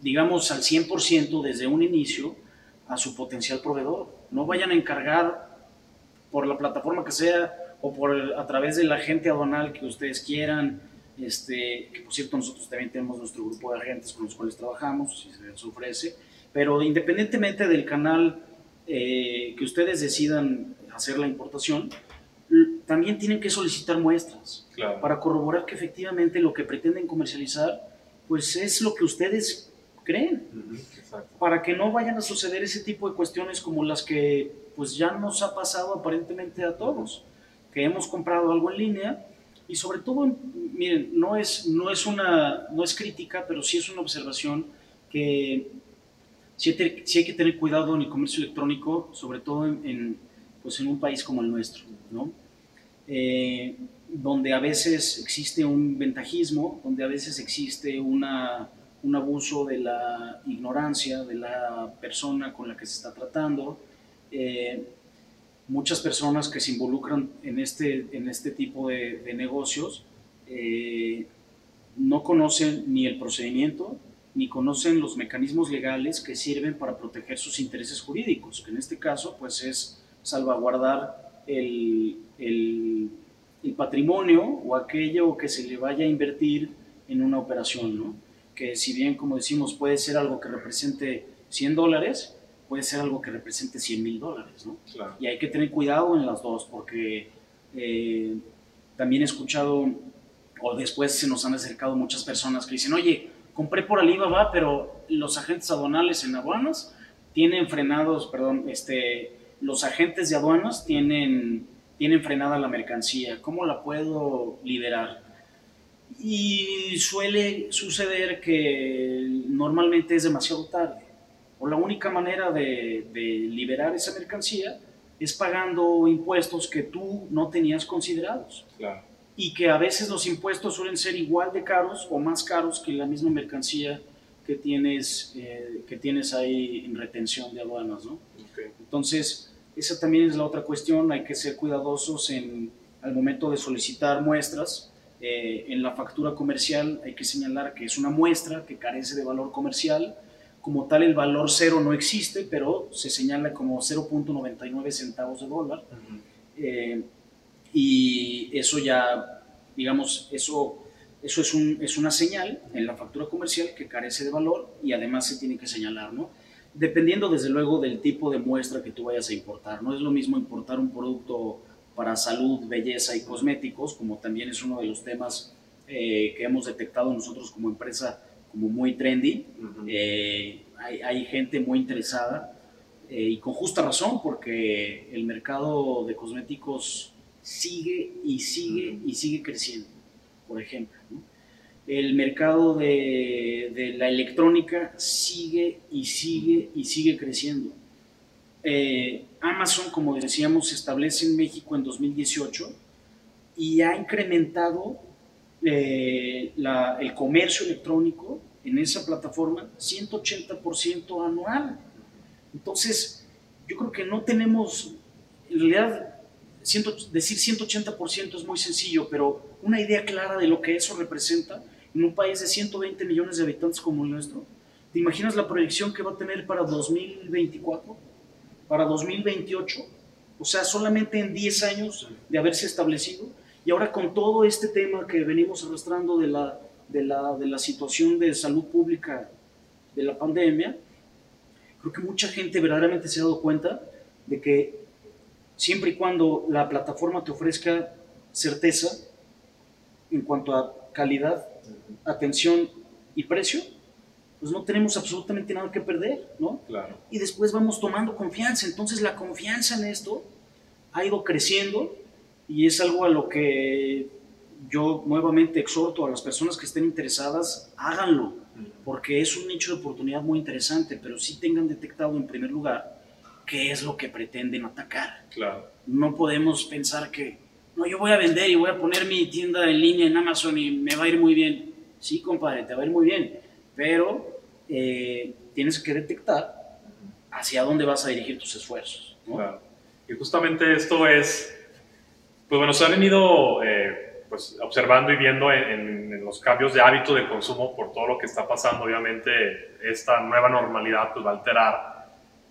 digamos, al 100% desde un inicio a su potencial proveedor. No vayan a encargar por la plataforma que sea o por el- a través del agente aduanal que ustedes quieran, este, que por cierto nosotros también tenemos nuestro grupo de agentes con los cuales trabajamos, si se les ofrece, pero independientemente del canal eh, que ustedes decidan hacer la importación, también tienen que solicitar muestras Claro. para corroborar que efectivamente lo que pretenden comercializar pues es lo que ustedes creen. Para que no vayan a suceder ese tipo de cuestiones como las que pues ya nos ha pasado aparentemente a todos, que hemos comprado algo en línea y sobre todo, miren, no es, no es una, no es crítica, pero sí es una observación que sí, hay te- sí hay que tener cuidado en el comercio electrónico, sobre todo en, en, pues en un país como el nuestro, ¿no? Eh, donde a veces existe un ventajismo, donde a veces existe una, un abuso de la ignorancia de la persona con la que se está tratando. Eh, muchas personas que se involucran en este, en este tipo de, negocios eh, no conocen ni el procedimiento, ni conocen los mecanismos legales que sirven para proteger sus intereses jurídicos, que en este caso pues es salvaguardar el, el, el patrimonio o aquello que se le vaya a invertir en una operación, ¿no? Que si bien como decimos puede ser algo que represente 100 dólares, puede ser algo que represente 100 mil dólares, ¿no? Y hay que tener cuidado en las dos, porque eh, también he escuchado, o después se nos han acercado muchas personas que dicen, oye, compré por Alibaba, pero los agentes aduanales en aduanas tienen frenados, perdón, este, los agentes de aduanas tienen, tienen frenada la mercancía, ¿cómo la puedo liberar? Y suele suceder que normalmente es demasiado tarde, o la única manera de, de liberar esa mercancía es pagando impuestos que tú no tenías considerados. Claro y que a veces los impuestos suelen ser igual de caros o más caros que la misma mercancía que tienes, eh, que tienes ahí en retención de aduanas, ¿no? Entonces, esa también es la otra cuestión, hay que ser cuidadosos en, al momento de solicitar muestras. Eh, en la factura comercial hay que señalar que es una muestra que carece de valor comercial. Como tal, el valor cero no existe, pero se señala como 0.99 centavos de dólar y eso ya, digamos, eso, eso es, un, es una señal en la factura comercial que carece de valor y además se tiene que señalar, ¿no? Dependiendo desde luego del tipo de muestra que tú vayas a importar, no es lo mismo importar un producto para salud, belleza y cosméticos, como también es uno de los temas eh, que hemos detectado nosotros como empresa como muy trendy. Eh, hay, hay, gente muy interesada eh, y con justa razón porque el mercado de cosméticos sigue y sigue y sigue creciendo, por ejemplo. El mercado de, la electrónica sigue y sigue y sigue creciendo. Amazon, como decíamos, se establece en México en 2018 y ha incrementado eh, el comercio electrónico en esa plataforma 180% anual. Entonces, yo creo que no tenemos, en realidad, decir 180% es muy sencillo, pero una idea clara de lo que eso representa en un país de 120 millones de habitantes como el nuestro. ¿Te imaginas la proyección que va a tener para 2024? ¿Para 2028? O sea, solamente en 10 años de haberse establecido. Y ahora con todo este tema que venimos arrastrando de la, de la, de la situación de salud pública de la pandemia, creo que mucha gente verdaderamente se ha dado cuenta de que siempre y cuando la plataforma te ofrezca certeza en cuanto a calidad, atención y precio, pues no tenemos absolutamente nada que perder, ¿no? Claro. Y después vamos tomando confianza. Entonces la confianza en esto ha ido creciendo y es algo a lo que yo nuevamente exhorto a las personas que estén interesadas, háganlo, porque es un nicho de oportunidad muy interesante, pero sí tengan detectado en primer lugar qué es lo que pretenden atacar. Claro. No podemos pensar que, no, yo voy a vender y voy a poner mi tienda en línea en Amazon y me va a ir muy bien. Sí, compadre, te va a ir muy bien, pero eh, tienes que detectar hacia dónde vas a dirigir tus esfuerzos. Claro. Y justamente esto es, pues bueno, se ha venido eh, pues, observando y viendo en, en, los cambios de hábito de consumo por todo lo que está pasando. Obviamente, esta nueva normalidad pues, va a alterar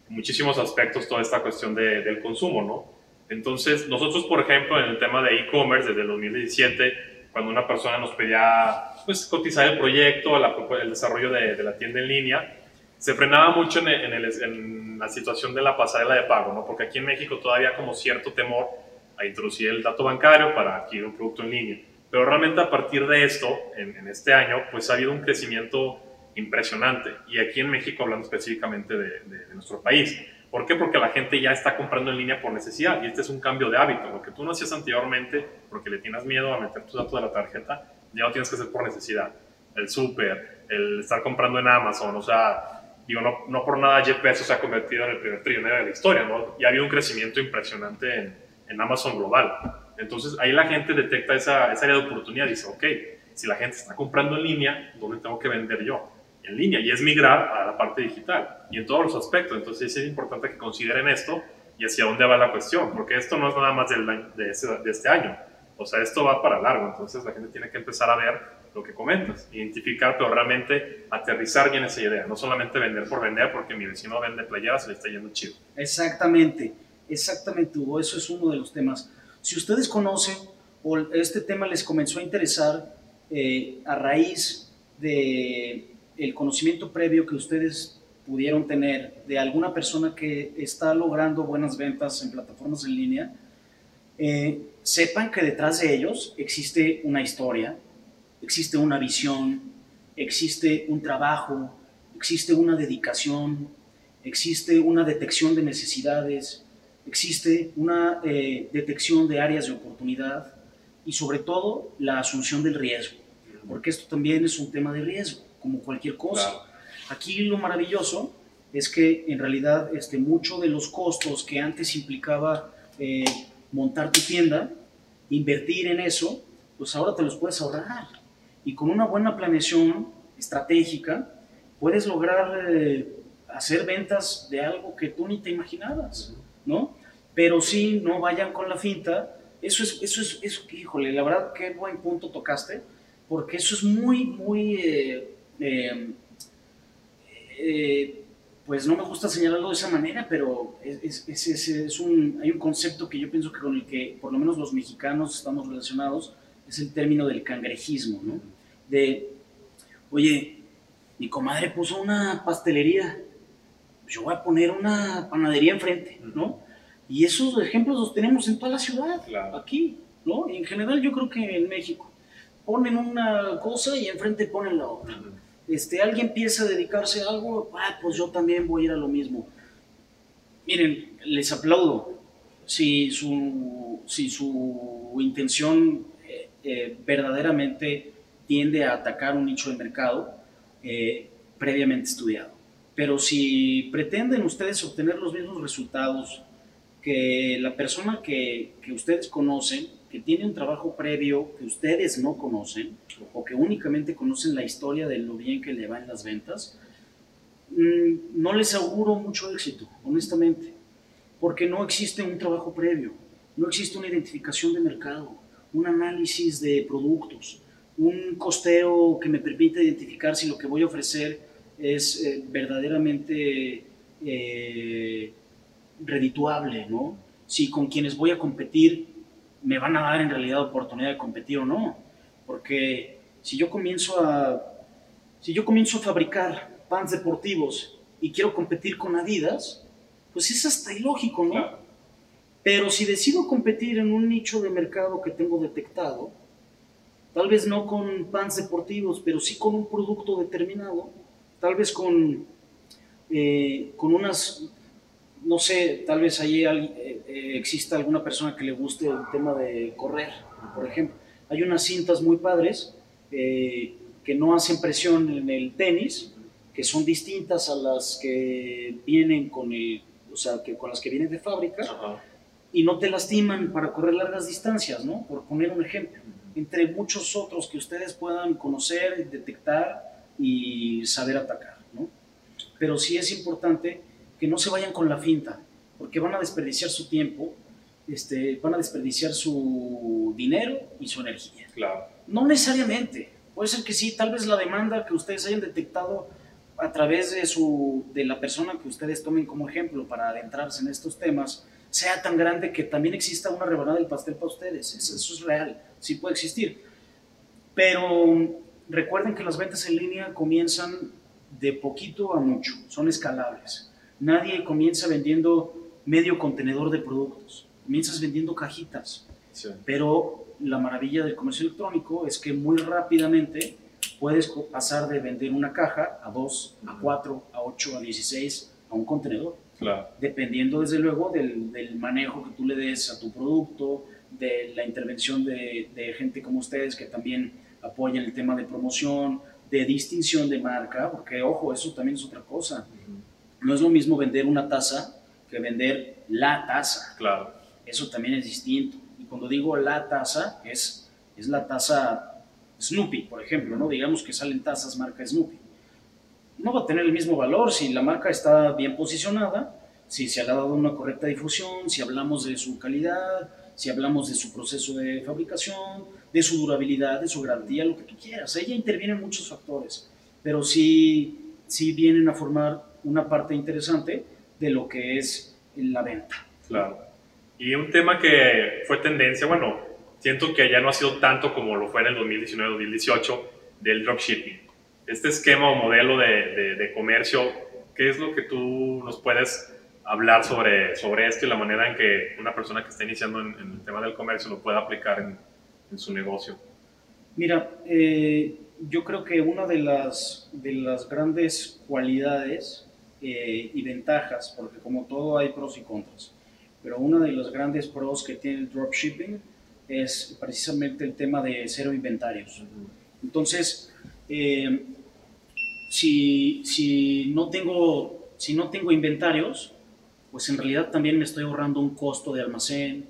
muchísimos aspectos toda esta cuestión de, del consumo, ¿no? Entonces, nosotros, por ejemplo, en el tema de e-commerce, desde el 2017, cuando una persona nos pedía pues, cotizar el proyecto, el desarrollo de, de, la tienda en línea, se frenaba mucho en, en, el, en, la situación de la pasarela de pago, ¿no? Porque aquí en México todavía como cierto temor a introducir el dato bancario para adquirir un producto en línea. Pero realmente a partir de esto, en, este año, pues ha habido un crecimiento impresionante. Y aquí en México, hablando específicamente de, nuestro país. ¿Por qué? Porque la gente ya está comprando en línea por necesidad y este es un cambio de hábito. Lo que tú no hacías anteriormente porque le tienes miedo a meter tus datos de la tarjeta, ya lo tienes que hacer por necesidad. El súper, el estar comprando en Amazon, o sea, digo, no, no por nada Bezos se ha convertido en el primer trillonero de la historia, ¿no? Y ha habido un crecimiento impresionante en, en Amazon global. Entonces ahí la gente detecta esa, esa área de oportunidad y dice, ok, si la gente está comprando en línea, ¿dónde tengo que vender yo? en línea y es migrar a la parte digital y en todos los aspectos. Entonces es importante que consideren esto y hacia dónde va la cuestión, porque esto no es nada más del, de, de, este año, o sea, esto va para largo, entonces la gente tiene que empezar a ver lo que comentas, identificar, pero realmente aterrizar bien esa idea, no solamente vender por vender, porque mi vecino vende playeras y le está yendo chido. Exactamente, exactamente, Hugo, eso es uno de los temas. Si ustedes conocen o este tema les comenzó a interesar eh, a raíz de el conocimiento previo que ustedes pudieron tener de alguna persona que está logrando buenas ventas en plataformas en línea, eh, sepan que detrás de ellos existe una historia, existe una visión, existe un trabajo, existe una dedicación, existe una detección de necesidades, existe una eh, detección de áreas de oportunidad y sobre todo la asunción del riesgo, porque esto también es un tema de riesgo, como cualquier cosa. Aquí lo maravilloso es que en realidad este, mucho de los costos que antes implicaba eh, montar tu tienda, invertir en eso, pues ahora te los puedes ahorrar. Y con una buena planeación estratégica, puedes lograr eh, hacer ventas de algo que tú ni te imaginabas, ¿no? Pero sí, no vayan con la finta. Eso es, eso es, eso, híjole, la verdad, qué buen punto tocaste, porque eso es muy, muy... Eh, eh, pues no me gusta señalarlo de esa manera, pero es, es, es, un, hay un concepto que yo pienso que con el que por lo menos los mexicanos estamos relacionados, es el término del cangrejismo, ¿no? De, oye, mi comadre puso una pastelería, yo voy a poner una panadería enfrente, ¿no? Y esos ejemplos los tenemos en toda la ciudad, aquí, ¿no? en general yo creo que en México. Ponen una cosa y enfrente ponen la otra este, alguien empieza a dedicarse a algo, ah, pues yo también voy a ir a lo mismo. Miren, les aplaudo. Si su, si su intención eh, eh, verdaderamente tiende a atacar un nicho de mercado eh, previamente estudiado. Pero si pretenden ustedes obtener los mismos resultados que la persona que, que ustedes conocen, que tiene un trabajo previo que ustedes no conocen o que únicamente conocen la historia de lo bien que le va en las ventas, mm, no les auguro mucho éxito, honestamente, porque no existe un trabajo previo, no existe una identificación de mercado, un análisis de productos, un costeo que me permita identificar si lo que voy a ofrecer es eh, verdaderamente eh, redituable, ¿no? Si con quienes voy a competir me van a dar en realidad oportunidad de competir o no. Porque si yo comienzo a, si yo comienzo a fabricar pants deportivos y quiero competir con Adidas, pues es hasta ilógico, ¿no? Pero si decido competir en un nicho de mercado que tengo detectado, tal vez no con pants deportivos, pero sí con un producto determinado, tal vez con, eh, con unas no sé, tal vez allí eh, eh, exista alguna persona que le guste el tema de correr, por ejemplo. Hay unas cintas muy padres eh, que no hacen presión en el tenis, que son distintas a las que vienen con el, o sea, que con las que vienen de fábrica y no te lastiman para correr largas distancias, ¿no? Por poner un ejemplo, entre muchos otros que ustedes puedan conocer, detectar y saber atacar, ¿no? Pero sí es importante que no se vayan con la finta, porque van a desperdiciar su tiempo, este, van a desperdiciar su dinero y su energía. Claro. No necesariamente, puede ser que sí, tal vez la demanda que ustedes hayan detectado a través de, su, de la persona que ustedes tomen como ejemplo para adentrarse en estos temas sea tan grande que también exista una rebanada del pastel para ustedes. Eso, eso es real, sí puede existir. Pero recuerden que las ventas en línea comienzan de poquito a mucho, son escalables. Nadie comienza vendiendo medio contenedor de productos, comienzas vendiendo cajitas. Pero la maravilla del comercio electrónico es que muy rápidamente puedes pasar de vender una caja a dos, a cuatro, a ocho, a dieciséis, a un contenedor. Dependiendo desde luego del, manejo que tú le des a tu producto, de la intervención de, gente como ustedes que también apoyan el tema de promoción, de distinción de marca, porque ojo, eso también es otra cosa. No es lo mismo vender una taza que vender la taza. Claro. Eso también es distinto. Y cuando digo la taza, es, es la taza Snoopy, por ejemplo, ¿no? Digamos que salen tazas marca Snoopy. No va a tener el mismo valor si la marca está bien posicionada, si se ha dado una correcta difusión, si hablamos de su calidad, si hablamos de su proceso de fabricación, de su durabilidad, de su garantía, lo que tú quieras. Ella interviene en muchos factores, pero sí, sí vienen a formar una parte interesante de lo que es la venta. Claro. Y un tema que fue tendencia, bueno, siento que ya no ha sido tanto como lo fue en el 2019-2018 del dropshipping. Este esquema o modelo de, de, comercio ¿Qué es lo que tú nos puedes hablar sobre, sobre esto y la manera en que una persona que está iniciando en, el tema del comercio lo pueda aplicar en, en su negocio? Mira, eh, yo creo que una de las, de las grandes cualidades eh, y ventajas, porque como todo hay pros y contras, pero una de los grandes pros que tiene el dropshipping es precisamente el tema de cero inventarios. Entonces, eh, si, si, no tengo, si no tengo inventarios, pues en realidad también me estoy ahorrando un costo de almacén,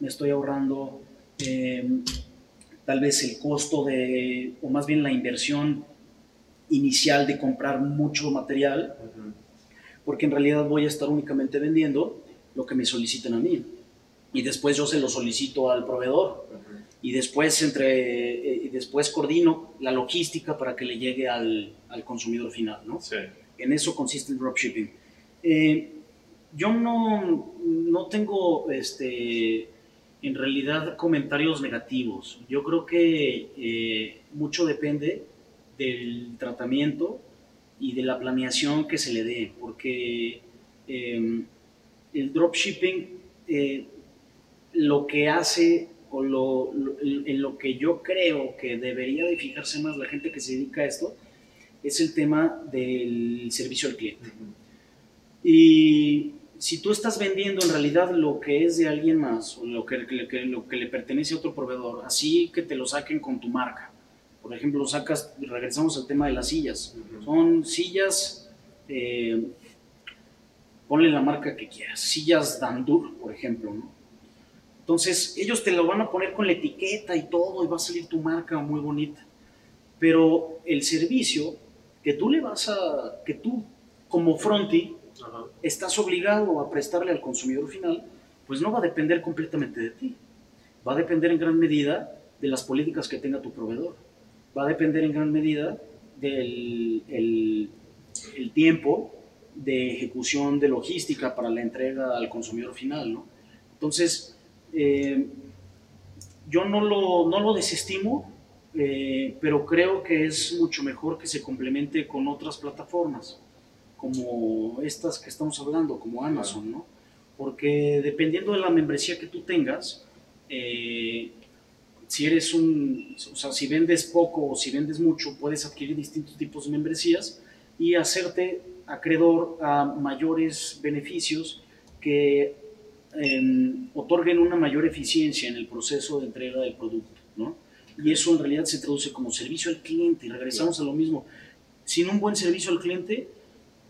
me estoy ahorrando eh, tal vez el costo de, o más bien la inversión inicial de comprar mucho material, porque en realidad voy a estar únicamente vendiendo lo que me soliciten a mí. Y después yo se lo solicito al proveedor. Y después, entre, eh, después coordino la logística para que le llegue al, al consumidor final. ¿no? En eso consiste el dropshipping. Eh, yo no, no tengo este, en realidad comentarios negativos. Yo creo que eh, mucho depende del tratamiento y de la planeación que se le dé, porque em, el dropshipping eh, lo que hace o lo, en lo que yo creo que debería de fijarse más la gente que se dedica a esto es el tema del servicio al cliente. Y si tú estás vendiendo en realidad lo que es de alguien más o lo que, lo que le pertenece a otro proveedor, así que te lo saquen con tu marca. Por ejemplo, sacas, regresamos al tema de las sillas. Son sillas, eh, ponle la marca que quieras, sillas Dandur, por ejemplo, ¿no? Entonces, ellos te lo van a poner con la etiqueta y todo, y va a salir tu marca muy bonita. Pero el servicio que tú le vas a, que tú como fronti estás obligado a prestarle al consumidor final, pues no va a depender completamente de ti. Va a depender en gran medida de las políticas que tenga tu proveedor. Va a depender en gran medida del el, tiempo de ejecución de logística para la entrega al consumidor final. ¿no? Entonces, eh, yo no lo, no lo desestimo, eh, pero creo que es mucho mejor que se complemente con otras plataformas como estas que estamos hablando, como Amazon, ¿no? Porque dependiendo de la membresía que tú tengas, eh, si eres un, o sea, si vendes poco o si vendes mucho, puedes adquirir distintos tipos de membresías y hacerte acreedor a mayores beneficios que em, otorguen una mayor eficiencia en el proceso de entrega del producto, ¿no? Y eso en realidad se traduce como servicio al cliente. Y regresamos a lo mismo. Sin un buen servicio al cliente,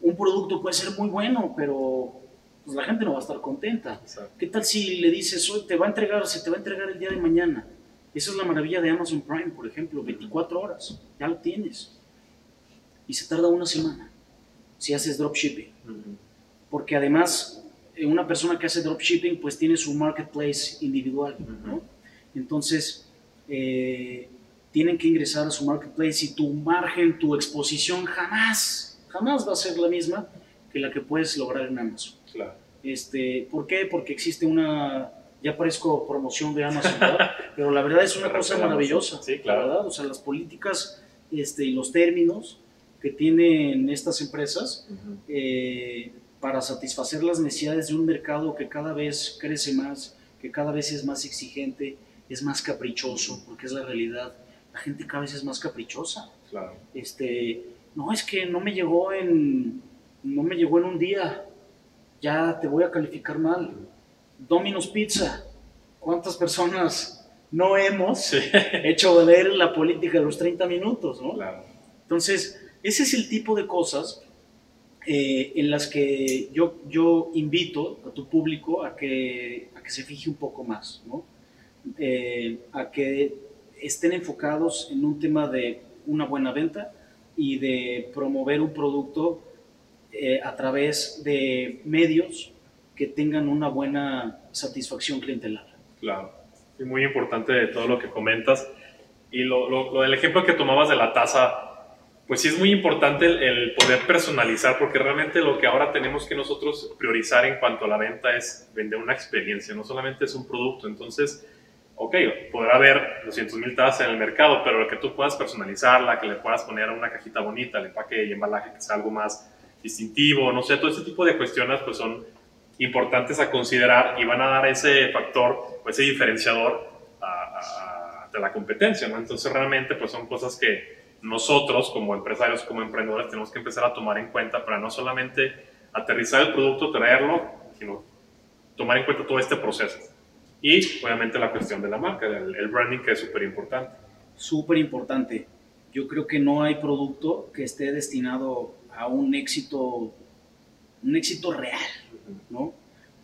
un producto puede ser muy bueno, pero pues, la gente no va a estar contenta. ¿Qué tal si le dices, hoy te va a entregar, se te va a entregar el día de mañana? Esa es la maravilla de Amazon Prime, por ejemplo, 24 horas, ya lo tienes. Y se tarda una semana si haces dropshipping. Porque además, eh, una persona que hace dropshipping, pues tiene su marketplace individual, Entonces, eh, tienen que ingresar a su marketplace y tu margen, tu exposición jamás jamás va a ser la misma que la que puedes lograr en Amazon. Claro. Este, ¿Por qué? Porque existe una, ya parezco promoción de Amazon, pero la verdad es una cosa maravillosa. Sí, claro. ¿verdad? O sea, las políticas este, y los términos que tienen estas empresas eh, para satisfacer las necesidades de un mercado que cada vez crece más, que cada vez es más exigente, es más caprichoso, porque es la realidad. La gente cada vez es más caprichosa. Claro. Este, no, es que no me llegó en, no me llegó en un día, ya te voy a calificar mal. Domino's Pizza, ¿cuántas personas no hemos hecho valer la política de los 30 minutos? ¿no? Entonces, ese es el tipo de cosas eh, en las que yo, yo invito a tu público a que, a que se fije un poco más, ¿no? Eh, a que estén enfocados en un tema de una buena venta, y de promover un producto eh, a través de medios que tengan una buena satisfacción clientelar. Claro, y muy importante de todo lo que comentas. Y lo, lo, del ejemplo que tomabas de la taza, pues sí es muy importante el, el, poder personalizar, porque realmente lo que ahora tenemos que nosotros priorizar en cuanto a la venta es vender una experiencia, no solamente es un producto. Entonces, ok, podrá haber 200 mil tazas en el mercado, pero lo que tú puedas personalizarla, que le puedas poner una cajita bonita, el empaque y embalaje que sea algo más distintivo, no sé, todo ese tipo de cuestiones pues son importantes a considerar y van a dar ese factor o ese diferenciador de la competencia, ¿no? Entonces realmente pues son cosas que nosotros como empresarios, como emprendedores tenemos que empezar a tomar en cuenta para no solamente aterrizar el producto, traerlo, sino tomar en cuenta todo este proceso. Y obviamente la cuestión de la marca, el, el branding que es súper importante. Súper importante. Yo creo que no hay producto que esté destinado a un éxito, un éxito real, ¿no?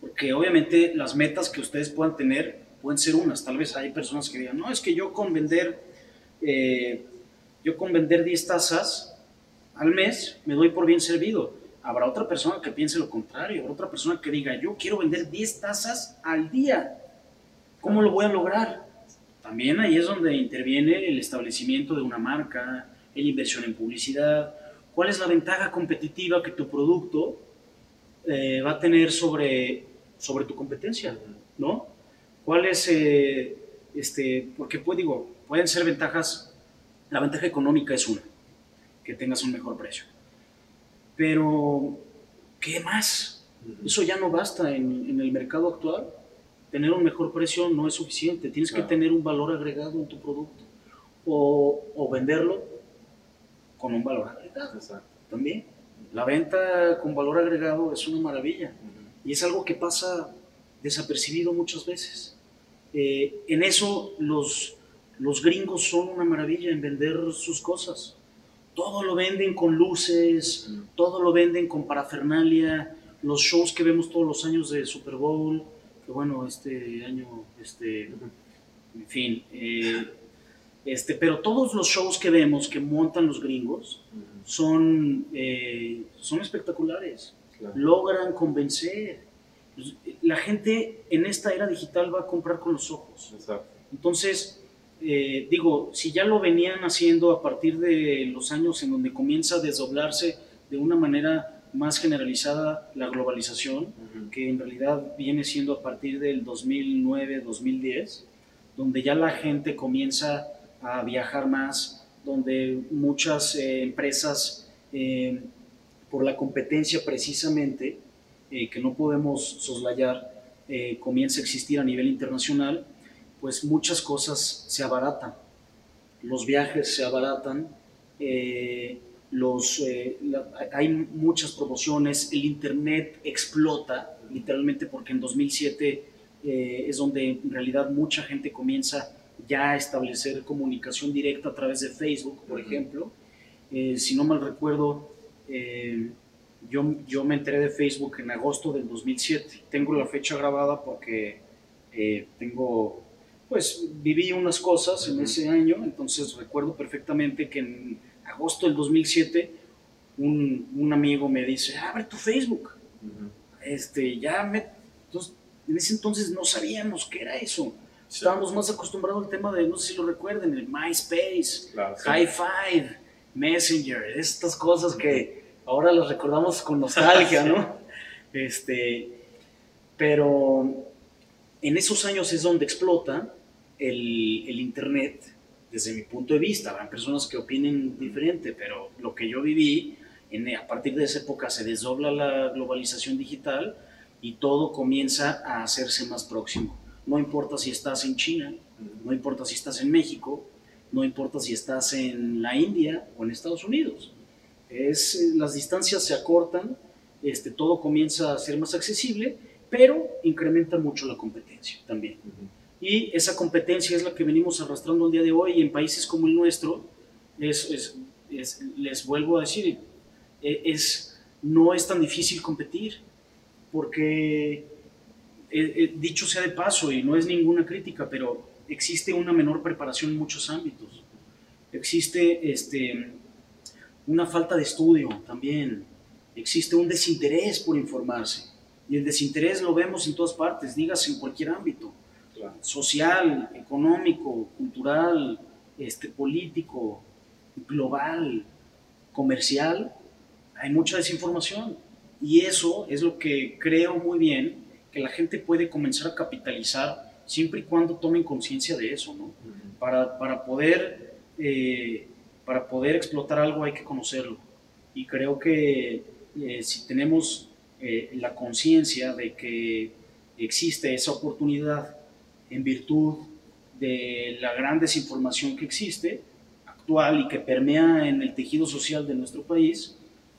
Porque obviamente las metas que ustedes puedan tener pueden ser unas. Tal vez hay personas que digan, no, es que yo con vender, eh, yo con vender 10 tazas al mes me doy por bien servido. Habrá otra persona que piense lo contrario, habrá otra persona que diga, yo quiero vender 10 tazas al día. ¿Cómo lo voy a lograr? También ahí es donde interviene el establecimiento de una marca, la inversión en publicidad. ¿Cuál es la ventaja competitiva que tu producto eh, va a tener sobre, sobre tu competencia? ¿No? ¿Cuál es, eh, este, porque pues digo, pueden ser ventajas, la ventaja económica es una, que tengas un mejor precio. Pero, ¿qué más? Eso ya no basta en, en el mercado actual tener un mejor precio no es suficiente, tienes que tener un valor agregado en tu producto o, o venderlo con un valor agregado Exacto. también. La venta con valor agregado es una maravilla y es algo que pasa desapercibido muchas veces. Eh, en eso los, los gringos son una maravilla en vender sus cosas. Todo lo venden con luces, todo lo venden con parafernalia, los shows que vemos todos los años de Super Bowl, bueno, este año, este, en fin, eh, este, pero todos los shows que vemos que montan los gringos son, eh, son espectaculares, logran convencer. La gente en esta era digital va a comprar con los ojos. Entonces, eh, digo, si ya lo venían haciendo a partir de los años en donde comienza a desdoblarse de una manera más generalizada la globalización, que en realidad viene siendo a partir del 2009-2010, donde ya la gente comienza a viajar más, donde muchas eh, empresas, eh, por la competencia precisamente, eh, que no podemos soslayar, comienza a existir a nivel internacional, pues muchas cosas se abaratan. Los viajes se abaratan, hay muchas promociones, el Internet explota, literalmente porque en 2007 eh, es donde en realidad mucha gente comienza ya establecer comunicación directa a través de Facebook, por ejemplo. Eh, si no mal recuerdo, yo, yo me enteré de Facebook en agosto del 2007. Tengo la fecha grabada porque tengo, pues viví unas cosas en ese año, entonces recuerdo perfectamente que en agosto del 2007, un, un amigo me dice, abre tu Facebook. este, ya me, entonces, en ese entonces no sabíamos qué era eso. Estábamos más acostumbrados al tema de, no sé si lo recuerden, el MySpace, High Five, Messenger, estas cosas que ahora las recordamos con nostalgia, ¿no? este, pero en esos años es donde explota el, el Internet desde mi punto de vista. Habrán personas que opinen diferente, pero lo que yo viví, en, a partir de esa época se desdobla la globalización digital y todo comienza a hacerse más próximo. No importa si estás en China, no importa si estás en México, no importa si estás en la India o en Estados Unidos. Es, las distancias se acortan, este, todo comienza a ser más accesible, pero incrementa mucho la competencia también. Y esa competencia es la que venimos arrastrando el día de hoy y en países como el nuestro, es, es, les vuelvo a decir, e, no es tan difícil competir, porque eh, eh, dicho sea de paso, y no es ninguna crítica, pero existe una menor preparación en muchos ámbitos. Existe este, una falta de estudio también. Existe un desinterés por informarse. Y el desinterés lo vemos en todas partes, digas en cualquier ámbito social, económico, cultural, este, político, global, comercial, hay mucha desinformación. Y eso es lo que creo muy bien que la gente puede comenzar a capitalizar siempre y cuando tomen conciencia de eso, ¿no? para, para, poder, eh, para poder explotar algo hay que conocerlo. Y creo que eh, si tenemos eh, la conciencia de que existe esa oportunidad en virtud de la gran desinformación que existe, actual y que permea en el tejido social de nuestro país,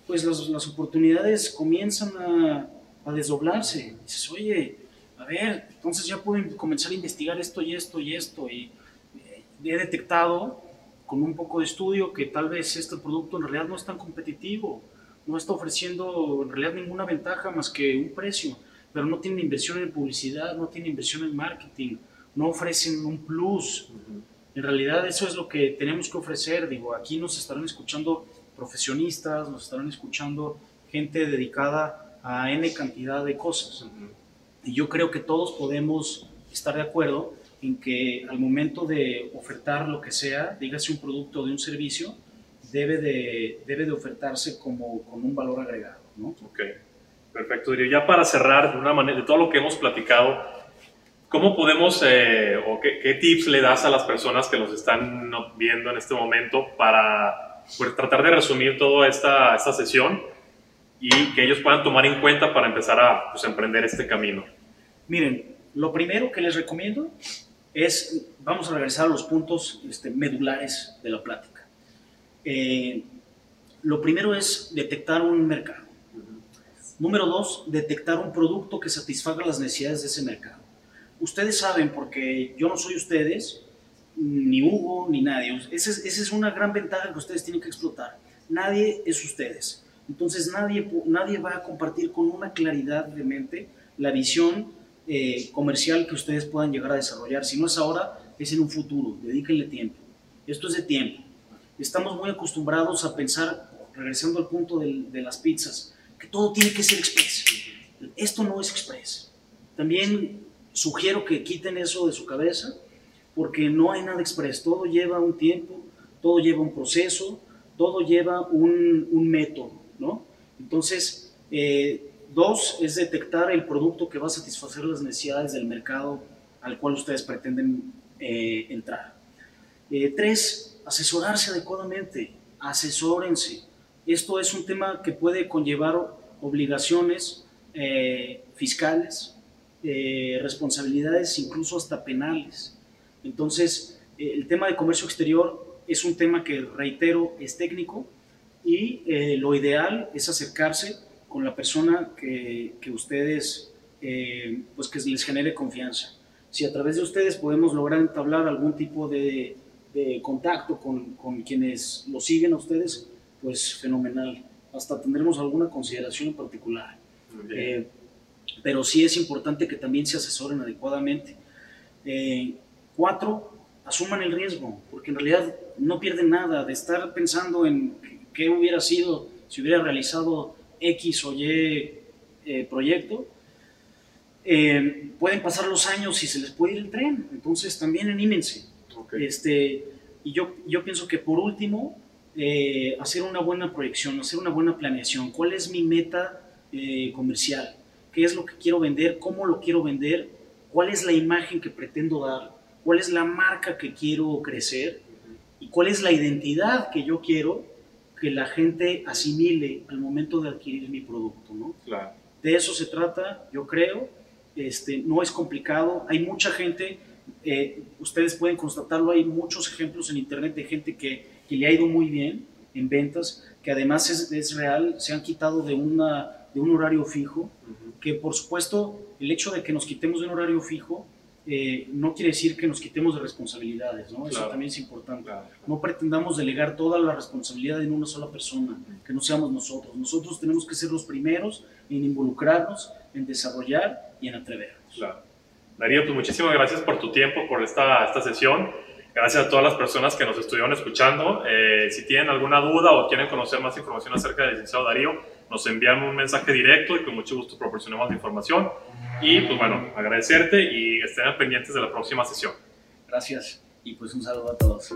pues las, las oportunidades comienzan a, a desdoblarse. Dices, oye, a ver, entonces ya pueden comenzar a investigar esto y esto y esto. Y eh, he detectado con un poco de estudio que tal vez este producto en realidad no es tan competitivo, no está ofreciendo en realidad ninguna ventaja más que un precio, pero no tiene inversión en publicidad, no tiene inversión en marketing, no ofrecen un plus. En realidad eso es lo que tenemos que ofrecer. Digo, aquí nos estarán escuchando profesionistas, nos estarán escuchando gente dedicada a N cantidad de cosas. Y yo creo que todos podemos estar de acuerdo en que al momento de ofertar lo que sea, dígase un producto o de un servicio, debe de, debe de ofertarse como con un valor agregado. ¿no? Ok, perfecto. Ya para cerrar, de, una manera, de todo lo que hemos platicado, ¿cómo podemos eh, o qué, qué, tips le das a las personas que nos están viendo en este momento para pues, tratar de resumir toda esta, esta sesión y que ellos puedan tomar en cuenta para empezar a pues, emprender este camino? Miren, lo primero que les recomiendo es, vamos a regresar a los puntos este, medulares de la plática. Eh, lo primero es detectar un mercado. Número dos, detectar un producto que satisfaga las necesidades de ese mercado. Ustedes saben, porque yo no soy ustedes, ni Hugo, ni nadie. Esa es, esa es una gran ventaja que ustedes tienen que explotar. Nadie es ustedes. Entonces nadie, nadie va a compartir con una claridad de mente la visión eh, comercial que ustedes puedan llegar a desarrollar. Si no es ahora, es en un futuro. Dedíquenle tiempo. Esto es de tiempo. Estamos muy acostumbrados a pensar, regresando al punto de, las pizzas, que todo tiene que ser express. Esto no es express. También sugiero que quiten eso de su cabeza, porque no hay nada express. Todo lleva un tiempo, todo lleva un proceso, todo lleva un método, ¿no? Entonces, eh, Dos es detectar el producto que va a satisfacer las necesidades del mercado al cual ustedes pretenden eh, entrar. Eh, tres, asesorarse adecuadamente, asesórense. Esto es un tema que puede conllevar obligaciones fiscales, responsabilidades incluso hasta penales. Entonces, el tema de comercio exterior es un tema que, reitero, es técnico y lo ideal es acercarse con la persona que, que ustedes, eh, pues que les genere confianza. Si a través de ustedes podemos lograr entablar algún tipo de, de contacto con, con, quienes lo siguen a ustedes, pues fenomenal. Hasta tendremos alguna consideración en particular. Eh, pero sí es importante que también se asesoren adecuadamente. Eh, cuatro, asuman el riesgo, porque en realidad no pierden nada de estar pensando en qué hubiera sido si hubiera realizado X o Y eh, proyecto, eh, pueden pasar los años y se les puede ir el tren. Entonces también anímense. Okay. Este, y yo, yo pienso que por último, eh, hacer una buena proyección, hacer una buena planeación. ¿Cuál es mi meta eh, comercial? ¿Qué es lo que quiero vender? ¿Cómo lo quiero vender? ¿Cuál es la imagen que pretendo dar? ¿Cuál es la marca que quiero crecer? ¿Y cuál es la identidad que yo quiero que la gente asimile al momento de adquirir mi producto, ¿no? Claro. De eso se trata, yo creo. Este, no es complicado. Hay mucha gente, eh, ustedes pueden constatarlo, hay muchos ejemplos en internet de gente que, que le ha ido muy bien en ventas, que además es, es real, se han quitado de, una, de un horario fijo, uh -huh. que por supuesto el hecho de que nos quitemos de un horario fijo eh, no quiere decir que nos quitemos de responsabilidades, ¿no? Claro. Eso también es importante. Claro. No pretendamos delegar toda la responsabilidad en una sola persona, que no seamos nosotros. Nosotros tenemos que ser los primeros en involucrarnos, en desarrollar y en atrevernos. Claro. Darío, pues muchísimas gracias por tu tiempo, por esta, esta sesión. Gracias a todas las personas que nos estuvieron escuchando. Eh, si tienen alguna duda o quieren conocer más información acerca del licenciado Darío, nos envían un mensaje directo y con mucho gusto proporcionamos la información. Y pues bueno, agradecerte y estén pendientes de la próxima sesión. Gracias y pues un saludo a todos.